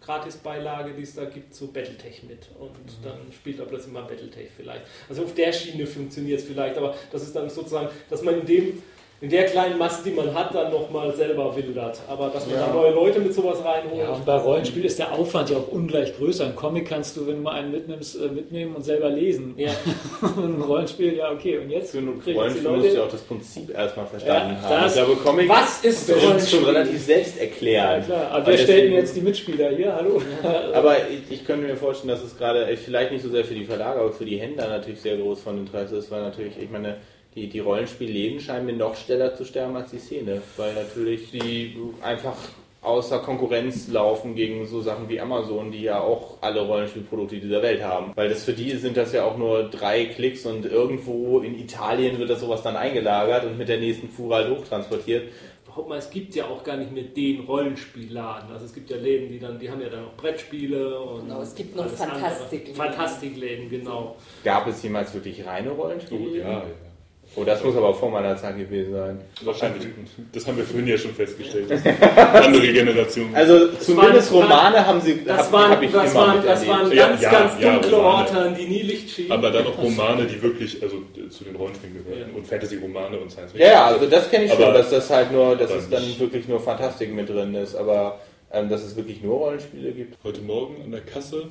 Gratisbeilage, die es da gibt, zu Battletech mit und dann spielt er plötzlich mal Battletech vielleicht. Also auf der Schiene funktioniert es vielleicht, aber das ist dann sozusagen, dass man in dem in der kleinen Masse, die man hat, dann nochmal selber wildert. Aber dass man Ja. da neue Leute mit sowas reinholt. Ja, und bei Rollenspiel ist der Aufwand ja auch ungleich größer. Ein Comic kannst du, wenn du mal einen mitnimmst, äh, mitnehmen und selber lesen. Ja. Und ein Rollenspiel, ja, okay. Und jetzt für ein Rollenspiel musst du auch das Prinzip erstmal verstanden Ja, haben. das- ich glaube, Comic Was ist ist schon Rollenspiel? relativ selbst Ja, erklärt. klar. Aber Weil wer stellt denn deswegen- jetzt die Mitspieler hier? Hallo? Aber ich, ich könnte mir vorstellen, dass es gerade äh, vielleicht nicht so sehr für die Verlage, aber für die Händler natürlich sehr groß von Interesse ist, weil natürlich, ich meine, die, die Rollenspielläden scheinen mir noch schneller zu sterben als die Szene, weil natürlich die einfach außer Konkurrenz laufen gegen so Sachen wie Amazon, die ja auch alle Rollenspielprodukte dieser Welt haben. Weil das für die sind das ja auch nur drei Klicks und irgendwo in Italien wird das sowas dann eingelagert und mit der nächsten Fuhre halt hochtransportiert. Überhaupt mal, es gibt ja auch gar nicht mehr den Rollenspielladen. Also es gibt ja Läden, die dann, die haben ja dann noch Brettspiele und Genau, es gibt noch. Fantastikläden. Fantastikläden, genau. Gab es jemals wirklich reine Rollenspiele? Oh, ja, ja. Oh, das muss aber vor meiner Zeit gewesen sein. Wahrscheinlich. Das haben wir vorhin ja schon festgestellt. Andere Generationen. Also zumindest waren- Romane haben sie Das hab, waren, hab ich das immer waren, das waren Ja, ganz, ja, ganz ja, dunkle Romane. Orte, an die nie Licht schienen. aber dann auch Romane, die wirklich also äh, zu den Rollenspielen gehören. Ja. Und Fantasy-Romane und Science Ja, ja, also das kenne ich schon, Aber- dass das halt nur, dass es dann nicht- wirklich nur Fantastik mit drin ist, aber ähm, dass es wirklich nur Rollenspiele gibt. Heute Morgen an der Kasse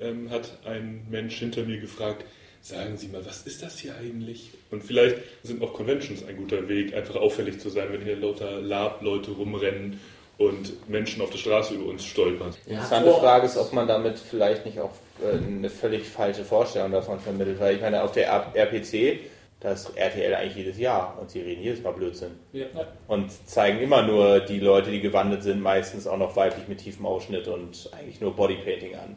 ähm, hat ein Mensch hinter mir gefragt, sagen Sie mal, was ist das hier eigentlich? Und vielleicht sind auch Conventions ein guter Weg, einfach auffällig zu sein, wenn hier lauter Lab-Leute rumrennen und Menschen auf der Straße über uns stolpern. Interessante vor- Frage ist, ob man damit vielleicht nicht auch äh, eine völlig falsche Vorstellung davon vermittelt, weil ich meine, auf der RPC, da ist RTL eigentlich jedes Jahr und sie reden jedes Mal Blödsinn. Ja. Und zeigen immer nur die Leute, die gewandelt sind, meistens auch noch weiblich mit tiefem Ausschnitt und eigentlich nur Bodypainting an.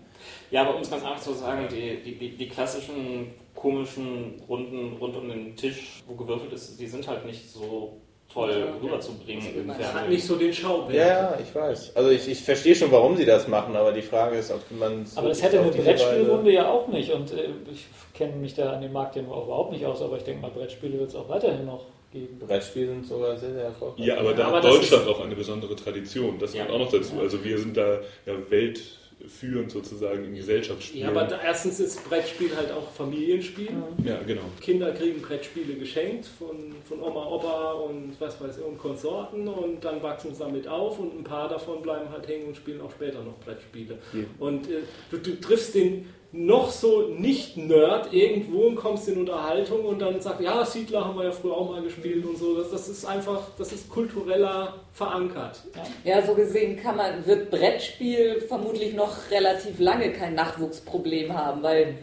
Ja, aber um es ganz einfach zu sagen, die, die, die, die klassischen komischen Runden rund um den Tisch, wo gewürfelt ist, die sind halt nicht so toll Ja. rüberzubringen Das im hat Hat nicht so den Schauwert. Ja, ja, ich weiß. Also ich, ich verstehe schon, warum sie das machen, aber die Frage ist, ob man Aber das hätte eine Brettspielrunde ja auch nicht. Und äh, ich kenne mich da an dem Markt ja auch überhaupt nicht aus, aber ich denke mal, Brettspiele wird es auch weiterhin noch geben. Brettspiele sind sogar sehr, sehr erfolgreich. Ja, aber da Aber hat Deutschland auch eine besondere Tradition. Das Ja. kommt auch noch dazu. Also wir sind da ja führend sozusagen im Gesellschaftsspiel. Ja, aber da, erstens ist Brettspiel halt auch Familienspiel. ja, genau. Kinder kriegen Brettspiele geschenkt von, von Oma, Opa und was weiß ich und Konsorten und dann wachsen sie damit auf und ein paar davon bleiben halt hängen und spielen auch später noch Brettspiele. Ja. Und äh, du, du triffst den noch so nicht-Nerd irgendwo und kommst in Unterhaltung und dann sagst, ja, Siedler haben wir ja früher auch mal gespielt und so. Das, das ist einfach, das ist kultureller verankert. Ja, so gesehen kann man, wird Brettspiel vermutlich noch relativ lange kein Nachwuchsproblem haben, weil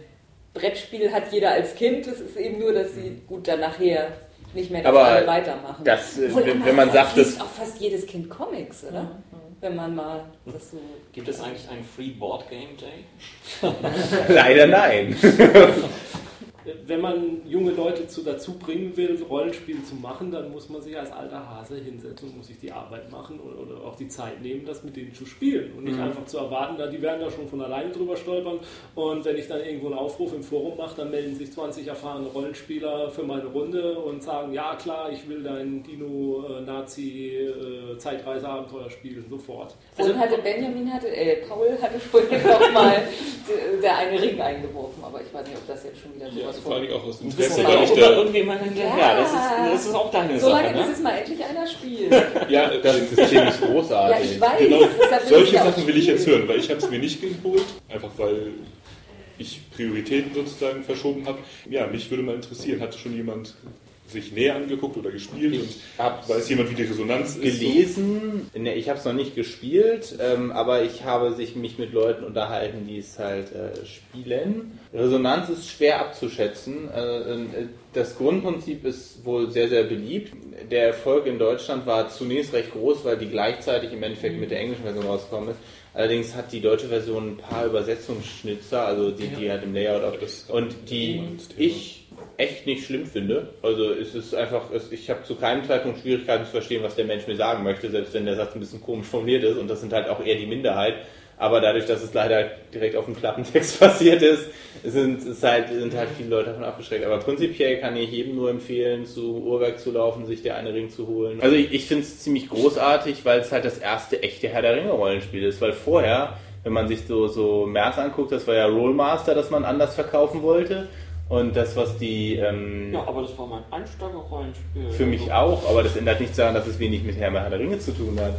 Brettspiel hat jeder als Kind. Es ist eben nur, dass sie gut dann nachher nicht mehr Aber damit weitermachen. das, äh, Obwohl, wenn- wenn man sagt, das- auch fast jedes Kind Comics, oder? Wenn man mal das so. Gibt es eigentlich einen Free Board Game Day? Leider nein. Wenn man junge Leute zu, dazu bringen will, Rollenspiele zu machen, dann muss man sich als alter Hase hinsetzen und muss sich die Arbeit machen oder, oder auch die Zeit nehmen, das mit denen zu spielen und nicht einfach zu erwarten, da die werden da schon von alleine drüber stolpern. Und wenn ich dann irgendwo einen Aufruf im Forum mache, dann melden sich 20 erfahrene Rollenspieler für meine Runde und sagen, ja klar, ich will dein Dino-Nazi-Zeitreise-Abenteuer spielen, sofort. Also hatte Benjamin hatte, äh, Paul hatte vorhin noch mal der eine Ring eingeworfen, aber ich weiß nicht, ob das jetzt schon wieder Ja, sowas vor allem auch aus bist Interesse, weil ich immer da, irgendwie mal hinterher. Ja. Das, ist, das ist auch deine Solange Sache, bis ne? es mal endlich einer spielt. ja, Das System ist Ja, großartig. ich weiß. Genau, solche Sachen will ich jetzt hören, weil ich habe es mir nicht geholt, einfach weil ich Prioritäten sozusagen verschoben habe. Ja, mich würde mal interessieren, hatte schon jemand sich näher angeguckt oder gespielt Ich und weiß jemand, wie die Resonanz ist? gelesen. Ne, ich habe es noch nicht gespielt, ähm, aber ich habe sich mich mit Leuten unterhalten, die es halt äh, spielen. Resonanz ist schwer abzuschätzen. Äh, äh, das Grundprinzip ist wohl sehr, sehr beliebt. Der Erfolg in Deutschland war zunächst recht groß, weil die gleichzeitig im Endeffekt mit der englischen Version rausgekommen ist. Allerdings hat die deutsche Version ein paar Übersetzungsschnitzer, also die, die halt im Layout das ist und die ich echt nicht schlimm finde. Also es ist einfach, ich habe zu keinem Zeitpunkt Schwierigkeiten zu verstehen, was der Mensch mir sagen möchte, selbst wenn der Satz ein bisschen komisch formuliert ist und das sind halt auch eher die Minderheit. Aber dadurch, dass es leider direkt auf dem Klappentext passiert ist, sind, ist halt, sind halt viele Leute davon abgeschreckt. Aber prinzipiell kann ich jedem nur empfehlen, zu Uhrwerk zu laufen, sich der eine Ring zu holen. Also ich, ich finde es ziemlich großartig, weil es halt das erste echte Herr der Ringe Rollenspiel ist. Weil vorher, wenn man sich so, so März anguckt, das war ja Rollmaster, das man anders verkaufen wollte. Und das, was die ähm, Ja, aber das war mein Einsteiger-Rollenspiel. für mich auch, aber das ändert nichts daran, dass es wenig mit Herr der Ringe zu tun hat.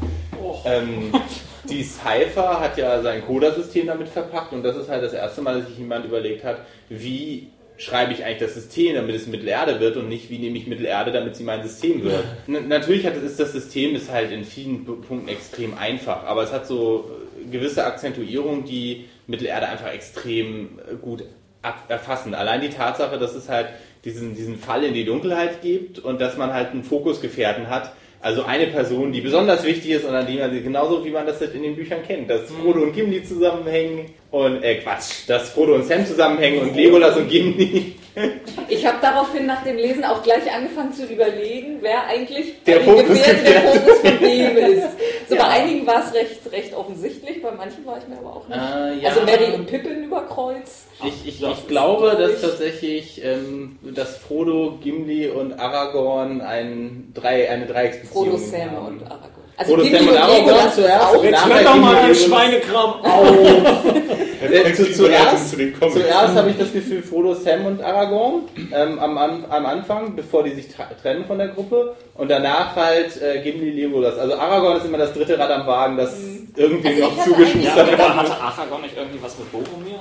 Ähm, die Cypher hat ja sein Coda-System damit verpackt und das ist halt das erste Mal, dass sich jemand überlegt hat, wie schreibe ich eigentlich das System, damit es Mittelerde wird und nicht, wie nehme ich Mittelerde, damit sie mein System wird. N natürlich hat, ist das System ist halt in vielen Punkten extrem einfach, aber es hat so äh, gewisse Akzentuierungen, die Mittelerde einfach extrem äh, gut erfassen. Allein die Tatsache, dass es halt diesen, diesen Fall in die Dunkelheit gibt und dass man halt einen Fokusgefährten hat, also eine Person, die besonders wichtig ist und an die man sie genauso wie man das in den Büchern kennt, dass Frodo und Gimli zusammenhängen und äh Quatsch, dass Frodo und Sam zusammenhängen und Legolas und Gimli. Ich habe daraufhin nach dem Lesen auch gleich angefangen zu überlegen, wer eigentlich Der Fokus der von wem ist. So Ja. bei einigen war es recht, recht offensichtlich, bei manchen war ich mir aber auch nicht. Äh, ja. Also Mary und Pippin über Kreuz. Ich, ich, ich glaube, glaub dass ich. tatsächlich, ähm, dass Frodo, Gimli und Aragorn ein, drei, eine Dreiecksbeziehung Frodo, Sam haben. und Aragorn. Also Frodo, Gimli Sam und Aragorn Legolas zuerst Jetzt hört doch mal den. Schweinekram auf! Zu, zuerst, zuerst habe ich das Gefühl, Frodo, Sam und Aragorn ähm, am, am, Anfang, bevor die sich trennen von der Gruppe und danach halt äh, Gimli, Legolas. Also Aragorn ist immer das dritte Rad am Wagen, das irgendwie Also noch hatte Ja, zugeschustert aber wird. hatte Aragorn nicht irgendwie was mit Boromir?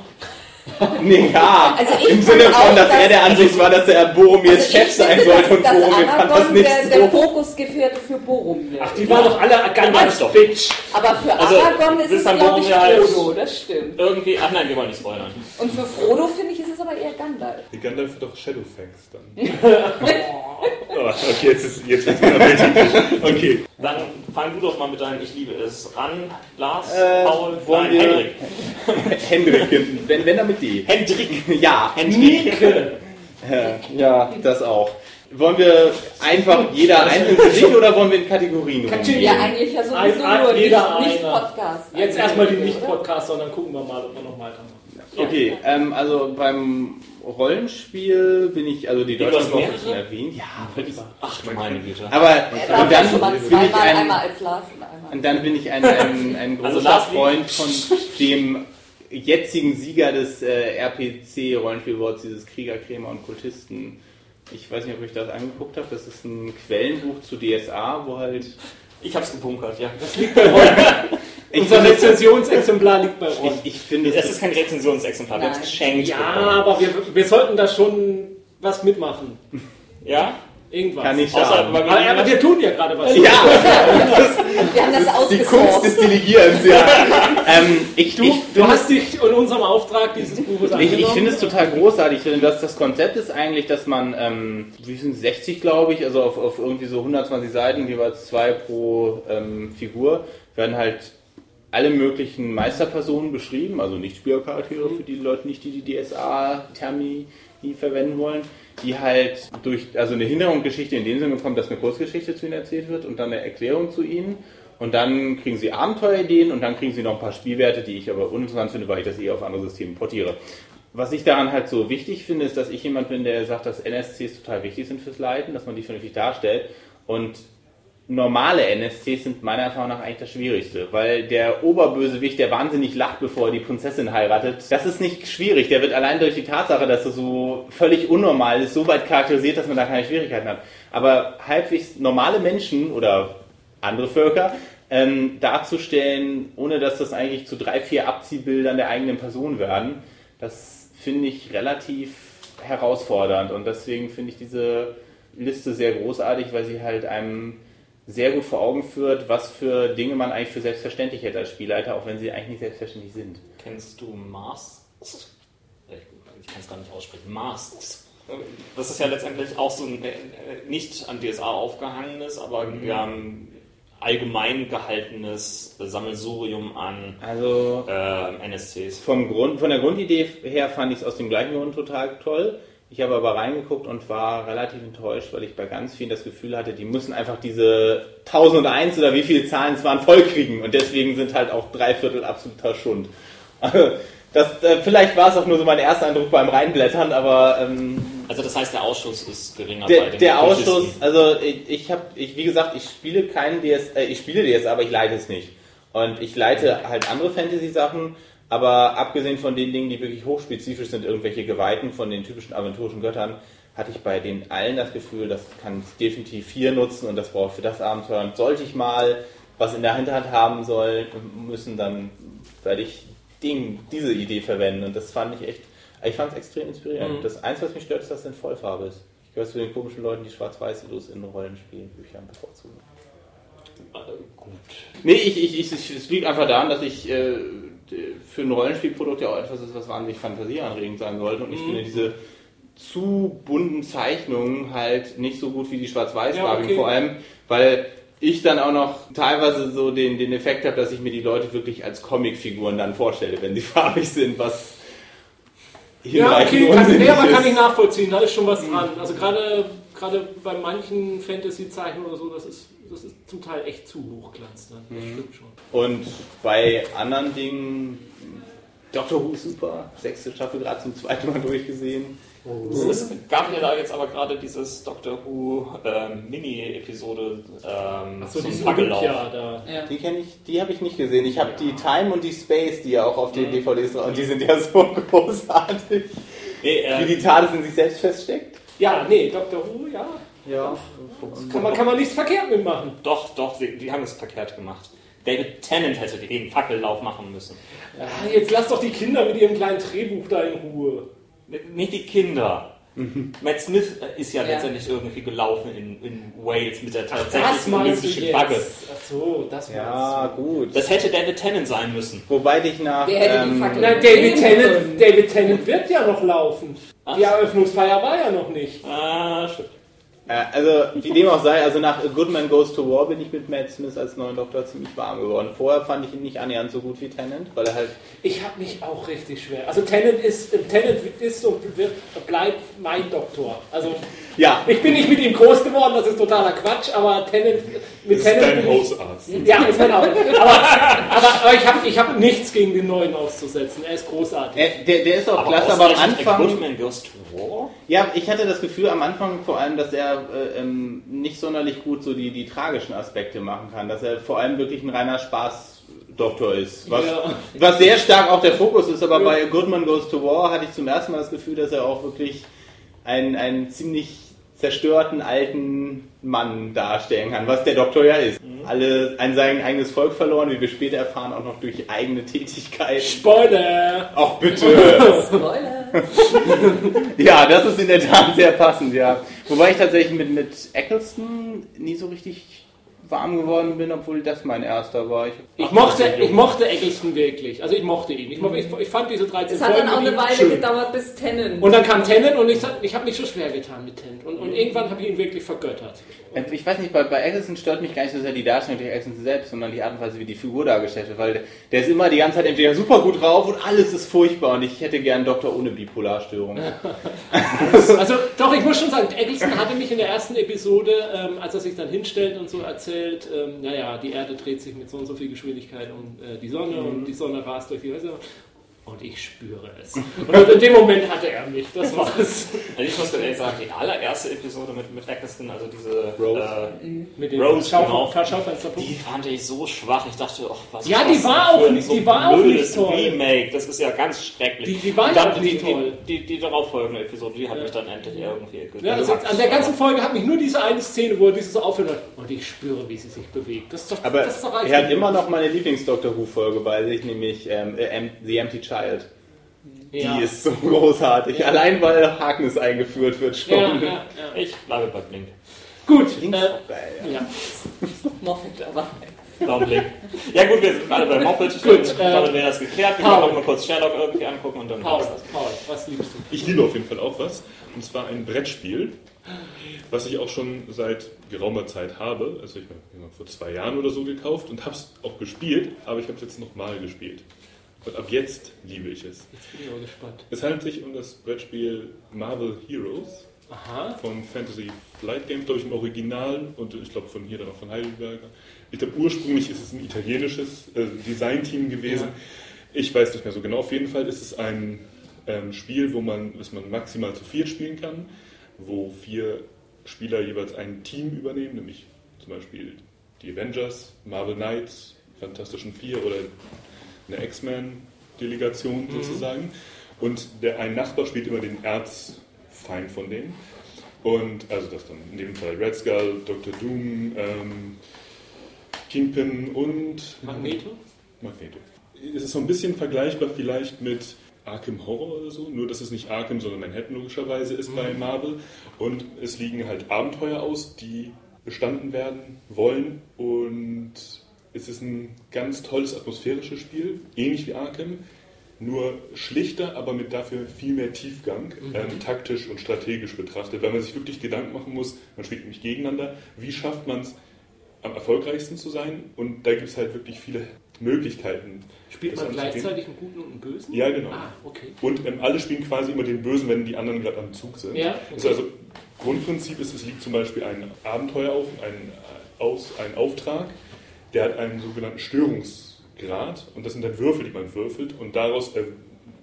Nee, ja, Also ich im Sinne von, dass er dass- der Ansicht war, dass er Boromirs Also Chef sein sollte und Boromir fand das nicht der, so. der Fokusgefährte für Boromir. Ach, die waren doch alle ganz doch. bitch! Aber für Also, Aragorn ist bis es, glaube ich, Boromir Frodo, das stimmt. Irgendwie, ach nein, wir wollen nicht spoilern. Und für Frodo, finde ich, ist es aber eher Gandalf. Die Gandalf wird doch Shadowfax dann. oh, okay, jetzt ist jetzt wird's wieder richtig. Okay. Dann fang du doch mal mit deinem Ich liebe es an. Lars, Äh, Paul, wollen nein, Hendrik. Hendrik, wenn, wenn er mit D. Hendrik. Ja, Hendrik. Äh, ja, das auch. Wollen wir einfach jeder einzeln für sich oder wollen wir in Kategorien rumgehen? Ja, eigentlich ja sowieso Ein- ein- nur nicht, jeder nicht einer. Podcast. Jetzt erstmal die Nicht-Podcaster und dann gucken wir mal, ob wir noch weitermachen. Okay, ähm, also beim Rollenspiel bin ich, also die Deutschlandwoche mehrere? schon erwähnt. Ja, Ach du meine Güte. aber Er und dann bin ich ein, einmal als Lars und einmal. Und dann bin ich ein, ein, ein Also großer wie- Freund von dem jetzigen Sieger des äh, RPC-Rollenspielworts, dieses Krieger, Krämer und Kultisten. Ich weiß nicht, ob ich das angeguckt habe. Das ist ein Quellenbuch zu DSA, wo halt. Ich hab's gebunkert, ja. Ich Unser Rezensionsexemplar liegt bei Ron. ich, ich finde Es ist kein Rezensionsexemplar, wir haben es geschenkt. Ja, bekommen. aber wir, wir sollten da schon was mitmachen. Ja? Irgendwas. Kann nicht Außer, weil Aber, aber wir tun ja gerade was. Ja, Wir haben das die Kunst des. Delegierens, ja. ähm, ich, Du, ich, du hast dich in unserem Auftrag dieses Buches Ich, angenommen. ich finde es total großartig. Ich finde, dass das Konzept ist eigentlich, dass man, ähm, wie sind es, 60 glaube ich, also auf, auf irgendwie so 120 Seiten, jeweils zwei pro ähm, Figur, werden halt alle möglichen Meisterpersonen beschrieben, also nicht Spielercharaktere für die Leute nicht, die die DSA-Termini verwenden wollen, die halt durch, also eine Hintergrundgeschichte in dem Sinne bekommen, dass eine Kurzgeschichte zu ihnen erzählt wird und dann eine Erklärung zu ihnen. Und dann kriegen sie Abenteuerideen und dann kriegen sie noch ein paar Spielwerte, die ich aber uninteressant finde, weil ich das eh auf andere Systeme portiere. Was ich daran halt so wichtig finde, ist, dass ich jemand bin, der sagt, dass NSCs total wichtig sind fürs Leiten, dass man die vernünftig darstellt. Und normale NSCs sind meiner Erfahrung nach eigentlich das Schwierigste, weil der Oberbösewicht, der wahnsinnig lacht, bevor er die Prinzessin heiratet, das ist nicht schwierig. Der wird allein durch die Tatsache, dass er so völlig unnormal ist, so weit charakterisiert, dass man da keine Schwierigkeiten hat. Aber halbwegs normale Menschen oder andere Völker ähm, darzustellen, ohne dass das eigentlich zu drei, vier Abziehbildern der eigenen Person werden, das finde ich relativ herausfordernd und deswegen finde ich diese Liste sehr großartig, weil sie halt einem sehr gut vor Augen führt, was für Dinge man eigentlich für selbstverständlich hätte als Spielleiter, auch wenn sie eigentlich nicht selbstverständlich sind. Kennst du Masks? Ich kann es gar nicht aussprechen. Masks. Das ist ja letztendlich auch so ein äh, nicht an DSA aufgehangenes, aber wir haben allgemein gehaltenes Sammelsurium an Also äh, NSCs. vom Grund, von der Grundidee her fand ich es aus dem gleichen Grund total toll. Ich habe aber reingeguckt und war relativ enttäuscht, weil ich bei ganz vielen das Gefühl hatte, die müssen einfach diese 1001 oder wie viele Zahlen es waren voll kriegen und deswegen sind halt auch drei Viertel absoluter Schund. Das, äh, vielleicht war es auch nur so mein erster Eindruck beim Reinblättern, aber ähm, Also das heißt, der Ausschuss ist geringer bei der, den der Kultisten. Ausschuss, also ich, ich habe, ich, wie gesagt, ich spiele keinen DS, äh, ich spiele DS, aber ich leite es nicht. Und ich leite halt andere Fantasy-Sachen, aber abgesehen von den Dingen, die wirklich hochspezifisch sind, irgendwelche Geweihten von den typischen aventurischen Göttern, hatte ich bei den allen das Gefühl, das kann ich definitiv hier nutzen und das brauche ich für das Abenteuer. Und sollte ich mal was in der Hinterhand haben sollen, müssen, dann werde ich Ding, diese Idee verwenden. Und das fand ich echt, ich fand es extrem inspirierend. Mhm. Das Einzige, was mich stört, ist, dass es in Vollfarbe ist. Ich gehöre zu den komischen Leuten, die Schwarz-Weiß-Videos in Rollenspielbüchern bevorzugen. Gut. Nee, ich, ich, ich, es liegt einfach daran, dass ich äh, für ein Rollenspielprodukt ja auch etwas ist, was wahnsinnig fantasieanregend sein sollte. Und ich finde diese zu bunten Zeichnungen halt nicht so gut wie die Schwarz-Weiß-Farbigen. Ja, okay. Vor allem, weil ich dann auch noch teilweise so den, den Effekt habe, dass ich mir die Leute wirklich als Comicfiguren dann vorstelle, wenn sie farbig sind, was Ja, okay, kann, unsinnig nee, aber kann ich nachvollziehen, da ist schon was dran. Also gerade gerade bei manchen Fantasy-Zeichen oder so, das ist, das ist zum Teil echt zu hochglanz dann. Das stimmt schon. Und bei anderen Dingen, Doctor Who ist super, sechste Staffel gerade zum zweiten Mal durchgesehen. Es gab ja da jetzt aber gerade dieses Doctor Who ähm, Mini-Episode ähm, Achso, zum die Fackellauf. Da. Ja. Die kenne ich, die habe ich nicht gesehen. Ich habe die Time und die Space, die ja auch auf den DVDs drauf und die sind ja so großartig. Nee, äh, Wie die TARDIS in sich selbst feststeckt. Ja, nee, Dr. Who, ja. Ja. Kann man, kann man nichts verkehrt mitmachen. Doch, doch, die haben es verkehrt gemacht. David Tennant hätte den Fackellauf machen müssen. Ah, jetzt lass doch die Kinder mit ihrem kleinen Drehbuch da in Ruhe. Nicht die Kinder. Matt Smith ist ja, Ja. letztendlich irgendwie gelaufen in, in Wales mit der Das tatsächlichen olympischen. Flagge. Ach so, das Ja, meinst gut. Das hätte David Tennant sein müssen. Wobei dich nach. Wer hätte die ähm. Fackel- Na, David Tennant. David Tennant wird ja noch laufen. Ach. Die Eröffnungsfeier war ja noch nicht. Ah, stimmt. Also, wie dem auch sei, also nach A Good Man Goes to War bin ich mit Matt Smith als neuen Doktor ziemlich warm geworden. Vorher fand ich ihn nicht annähernd so gut wie Tennant, weil er halt. Ich habe mich auch richtig schwer. Also Tennant ist, Tennant ist und bleibt mein Doktor. Also Ja, ich bin nicht mit ihm groß geworden, das ist totaler Quatsch, aber Tennant mit Das ist dein Hausarzt. Ja, ist mein Auto. Aber, aber, aber ich habe ich hab nichts gegen den neuen auszusetzen. Er ist großartig. er, der, der ist auch klasse, aber am Anfang. Goes to War? Ja, ich hatte das Gefühl am Anfang vor allem, dass er äh, ähm, nicht sonderlich gut so die, die tragischen Aspekte machen kann. Dass er vor allem wirklich ein reiner Spaßdoktor ist. Was, Ja. was sehr stark auch der Fokus ist, aber bei A Good Man Goes to War hatte ich zum ersten Mal das Gefühl, dass er auch wirklich einen, einen ziemlich zerstörten alten Mann darstellen kann, was der Doktor ja ist. Alle ein sein eigenes Volk verloren, wie wir später erfahren, auch noch durch eigene Tätigkeit. Spoiler! Auch bitte! Spoiler. Ja, das ist in der Tat sehr passend, ja. Wobei ich tatsächlich mit, mit Eccleston nie so richtig warm geworden bin, obwohl das mein erster war. Ich, Ich mochte, ich mochte Eccleston wirklich. Also ich mochte ihn. Ich, mo- ich, ich fand diese 13 Es hat dann auch eine Weile schön. gedauert bis Tennant. Und dann kam Tennant und ich, ich habe mich so schwer getan mit Tennant. Und, und irgendwann habe ich ihn wirklich vergöttert. ich weiß nicht, bei, bei Eccleston stört mich gar nicht so sehr die Darstellung durch Eccleston selbst, sondern die Art und Weise, wie die Figur dargestellt wird, weil der, der ist immer die ganze Zeit entweder super gut drauf und alles ist furchtbar und ich hätte gern einen Doktor ohne Bipolarstörung. Also doch, ich muss schon sagen, Eccleston hatte mich in der ersten Episode, ähm, als er sich dann hinstellt und so erzählt, ähm, naja, die Erde dreht sich mit so und so viel Geschwindigkeit um äh, die Sonne und die Sonne rast durch die Häuser. Und ich spüre es. Und in dem Moment hatte er mich. Das war es. Also ich muss ganz ehrlich sagen, die allererste Episode mit, mit Eccleston, also diese Rose. Äh, Mit dem Rose, genau. Die fand ich so schwach. Ich dachte, ach, was Ja, ist die das war auch nicht- so die war auch nicht toll. Remake. Das ist ja ganz schrecklich. Die- die war ja dann auch die, nicht die, toll. Die, die, darauffolgende Episode, die hat mich dann endlich irgendwie Ja, also an der ganzen Folge hat mich nur diese eine Szene, wo er dieses so aufhört und ich spüre, wie sie sich bewegt. Das ist doch, Aber das ist doch er hat immer noch meine Lieblings-Doctor Who-Folge bei sich, nämlich ähm, äh, The Empty Child. Ja. Die ist so großartig. Allein weil Harkness eingeführt wird schon. ja, ja, ja. Ich bleibe bei Blink. Gut. Links Äh, auch geil, ja. ja. Moffat, aber Blink? Ja gut, wir sind alle bei Moffat. Gut, Gut, äh, wäre das geklärt. Wir Paul. können auch mal kurz Sherlock irgendwie angucken und dann Paul, das. Paul, was liebst du? Ich liebe auf jeden Fall auch was. Und zwar ein Brettspiel, was ich auch schon seit geraumer Zeit habe. Also ich habe vor zwei Jahren oder so gekauft und habe es auch gespielt, aber ich habe es jetzt nochmal gespielt. Und ab jetzt liebe ich es. Jetzt bin ich auch gespannt. Es handelt sich um das Brettspiel Marvel Heroes Aha. von Fantasy Flight Games, glaube ich, im Original und ich glaube von hier dann auch von Heidelberger. Ich glaube, ursprünglich ist es ein italienisches äh, Designteam gewesen. Ich weiß nicht mehr so genau. Auf jeden Fall ist es ein ähm, Spiel, wo man, das man maximal zu viert spielen kann, wo vier Spieler jeweils ein Team übernehmen, nämlich zum Beispiel die Avengers, Marvel Knights, Fantastischen Vier oder eine X-Men-Delegation sozusagen. Und der ein Nachbar spielt immer den Erzfeind von denen. Und also das dann in dem Fall Red Skull, Dr. Doom, ähm, Kingpin und Magneto? Magneto. Es ist so ein bisschen vergleichbar vielleicht mit Arkham Horror oder so, nur dass es nicht Arkham, sondern Manhattan logischerweise ist bei Marvel. Und es liegen halt Abenteuer aus, die bestanden werden wollen. Und es ist ein ganz tolles atmosphärisches Spiel, ähnlich wie Arkham, nur schlichter, aber mit dafür viel mehr Tiefgang, ähm, taktisch und strategisch betrachtet, weil man sich wirklich Gedanken machen muss, man spielt nämlich gegeneinander, wie schafft man es, am erfolgreichsten zu sein? Und da gibt es halt wirklich viele Möglichkeiten. Spielt man gleichzeitig einen guten und einen bösen? Ja, genau. Ah, okay. Und ähm, alle spielen quasi immer den Bösen, wenn die anderen gerade am Zug sind. Ja, okay. also Grundprinzip ist, es liegt zum Beispiel ein Abenteuer auf, ein, äh, aus, ein Auftrag, der hat einen sogenannten Störungsgrad und das sind dann Würfel, die man würfelt und daraus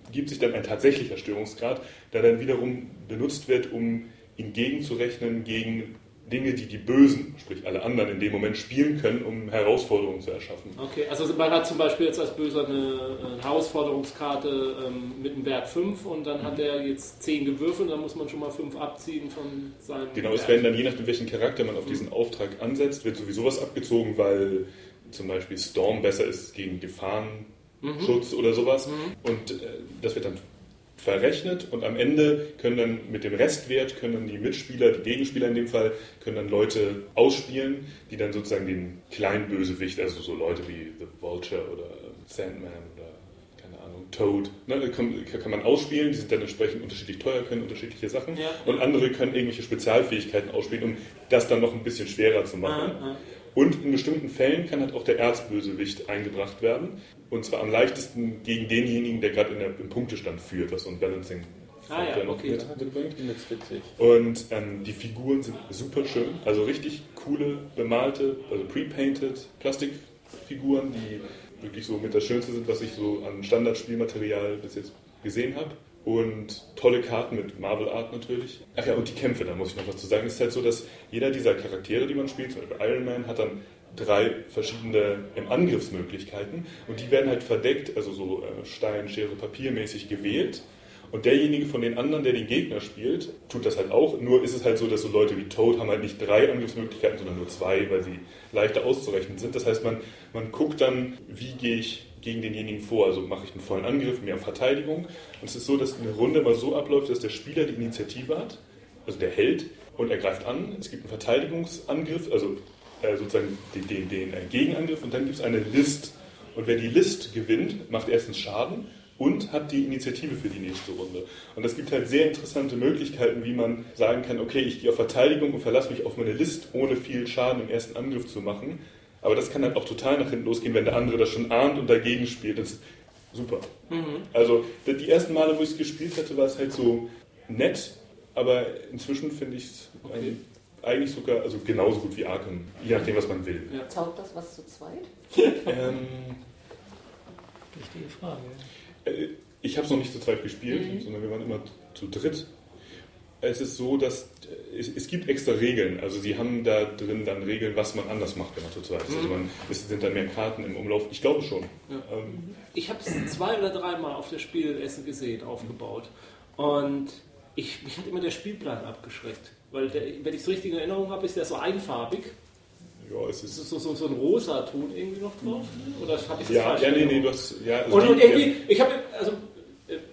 ergibt sich dann ein tatsächlicher Störungsgrad, der dann wiederum benutzt wird, um ihn gegenzurechnen gegen Dinge, die die Bösen, sprich alle anderen in dem Moment spielen können, um Herausforderungen zu erschaffen. Okay, also man hat zum Beispiel jetzt als Böser eine, eine Herausforderungskarte ähm, mit einem Wert 5 und dann hat er jetzt 10 gewürfelt, dann muss man schon mal 5 abziehen von seinem Genau, Wert. es werden dann je nachdem, welchen Charakter man auf diesen Mhm. Auftrag ansetzt, wird sowieso was abgezogen, weil zum Beispiel Storm besser ist gegen Gefahrenschutz Mhm. oder sowas. Und äh, das wird dann verrechnet und am Ende können dann mit dem Restwert können dann die Mitspieler, die Gegenspieler in dem Fall, können dann Leute ausspielen, die dann sozusagen den kleinen Bösewicht, also so Leute wie The Vulture oder Sandman oder keine Ahnung, Toad. Ne? Kann, kann man ausspielen, die sind dann entsprechend unterschiedlich teuer, können unterschiedliche Sachen. Ja. Und andere können irgendwelche Spezialfähigkeiten ausspielen, um das dann noch ein bisschen schwerer zu machen. Ah, ah. Und in bestimmten Fällen kann halt auch der Erzbösewicht eingebracht werden. Und zwar am leichtesten gegen denjenigen, der gerade im Punktestand führt, was so ein Balancing Ah, ja, okay. mit, mitbringt. Und ähm, die Figuren sind super schön. Also richtig coole, bemalte, also pre-painted Plastikfiguren, die wirklich so mit das Schönste sind, was ich so an Standardspielmaterial bis jetzt gesehen habe. Und tolle Karten mit Marvel Art natürlich. Ach ja, und die Kämpfe, da muss ich noch was zu sagen. Es ist halt so, dass jeder dieser Charaktere, die man spielt, zum Beispiel Iron Man, hat dann drei verschiedene ähm, Angriffsmöglichkeiten. Und die werden halt verdeckt, also so äh, Stein, Schere, Papier mäßig gewählt. Und derjenige von den anderen, der den Gegner spielt, tut das halt auch. Nur ist es halt so, dass so Leute wie Toad haben halt nicht drei Angriffsmöglichkeiten, sondern nur zwei, weil sie leichter auszurechnen sind. Das heißt, man, man guckt dann, wie gehe ich gegen denjenigen vor. Also mache ich einen vollen Angriff, mehr Verteidigung. Und es ist so, dass eine Runde mal so abläuft, dass der Spieler die Initiative hat, also der Held, und er greift an. Es gibt einen Verteidigungsangriff, also äh, sozusagen den, den, den äh, Gegenangriff, und dann gibt es eine List. Und wer die List gewinnt, macht erstens Schaden und hat die Initiative für die nächste Runde. Und es gibt halt sehr interessante Möglichkeiten, wie man sagen kann, okay, ich gehe auf Verteidigung und verlasse mich auf meine List, ohne viel Schaden im ersten Angriff zu machen. Aber das kann halt auch total nach hinten losgehen, wenn der andere das schon ahnt und dagegen spielt. Das ist super. Also die ersten Male, wo ich es gespielt hatte, war es halt so nett, aber inzwischen finde ich es Okay. eigentlich sogar also genauso gut wie Arkham, je nachdem, was man will. Taugt das was zu zweit? Ähm, Richtige Frage. Äh, Ich habe es noch nicht zu zweit gespielt, Mhm. sondern wir waren immer zu dritt. Es ist so, dass äh, es, es gibt extra Regeln. Also sie haben da drin dann Regeln, was man anders macht, wenn man zu zweit ist. Also man, es sind dann mehr Karten im Umlauf. Ich glaube schon. Ja. Ähm, Ich habe es zwei oder dreimal auf der Spielessen gesehen, aufgebaut. Und ich, mich hat immer der Spielplan abgeschreckt. Weil, der, wenn ich es richtig in Erinnerung habe, ist der so einfarbig. ja, es Es ist. so, so, so ein rosa Ton irgendwie noch drauf. Oder habe ich das Ja, falsch ja, nee, nee, du hast. Ja, also Und, die- und irgendwie, ich habe, also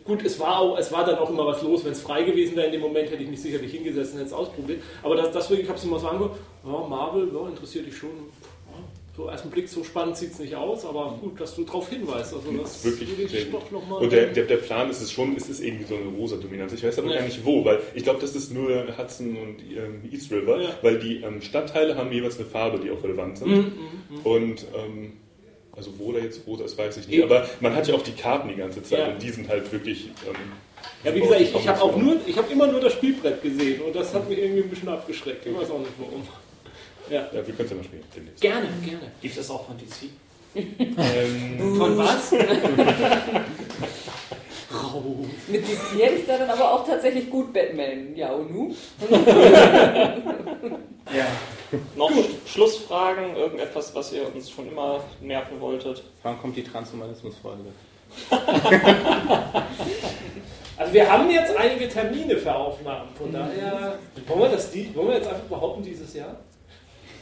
gut, es war, auch, es war dann auch immer was los. Wenn es frei gewesen wäre in dem Moment, hätte ich mich sicherlich hingesetzt und hätte es ausprobiert. Aber das, deswegen habe ich es immer so angeguckt, ja, Marvel, ja, interessiert dich schon. Ja, so erst einen Blick, so spannend sieht es nicht aus, aber gut, dass du darauf hinweist. Also das wirklich will ich sehr gut. doch noch mal. Und der, der, der Plan ist es schon, es ist irgendwie so eine rosa Dominanz. Ich weiß aber Ja. gar nicht wo, weil ich glaube, das ist nur Hudson und ähm, East River, weil die ähm, Stadtteile haben jeweils eine Farbe, die auch relevant sind. Mhm, Und ähm, also wo da jetzt rosa ist, weiß ich nicht. Ja. Aber man hat ja auch die Karten die ganze Zeit Ja. und die sind halt wirklich. Ähm, Ja, wie gesagt, ich, ich habe auch nur, ich habe immer nur das Spielbrett gesehen und das hat mich irgendwie ein bisschen abgeschreckt. Ich weiß auch nicht warum. Ja. Ja, wir können es ja mal spielen. demnächst. Gerne, gerne. Gibt es auch von DC? Ähm, Von was? Mit DC hätte ich da dann aber auch tatsächlich gut Batman. Ja, und nu? Noch Schlussfragen, irgendetwas, was ihr uns schon immer nerven wolltet? Wann kommt die Transhumanismus-Folge? Also wir haben jetzt einige Termine für Aufnahmen, von daher wollen wir, das, die- wollen wir jetzt einfach behaupten dieses Jahr?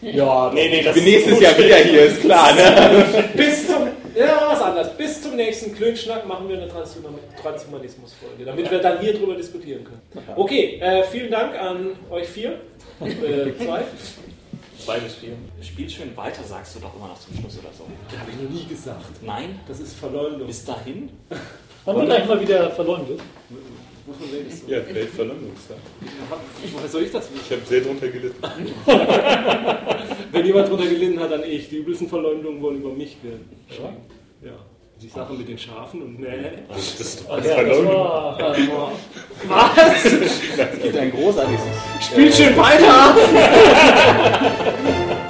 Ja, Nee, nee, das Ich bin nächstes Jahr wieder hier, ist klar, ne? Bis zum, ja, was anderes. Bis zum nächsten Klönschnack machen wir eine Transhuma- Transhumanismus-Folge, damit wir dann hier drüber diskutieren können. Okay, äh, vielen Dank an euch vier. Äh, zwei. Zwei bis vier. Spiel schön weiter, sagst du doch immer noch zum Schluss oder so. Das habe ich noch nie gesagt. Nein? Das ist Verleumdung. Bis dahin? Wann wird eigentlich mal wieder verleumdet? Wovon redest du? ja, Weltverleumdungstag. Woher soll ich das wissen? Ich habe sehr drunter gelitten. Wenn jemand drunter gelitten hat, dann ich. Die übelsten Verleumdungen wollen über mich werden. Ja. Die Sache mit den Schafen und nee. Das, das ist Ja, alles das Verleumdung. war, Was? Es gibt ein großartiges Spiel schön weiter!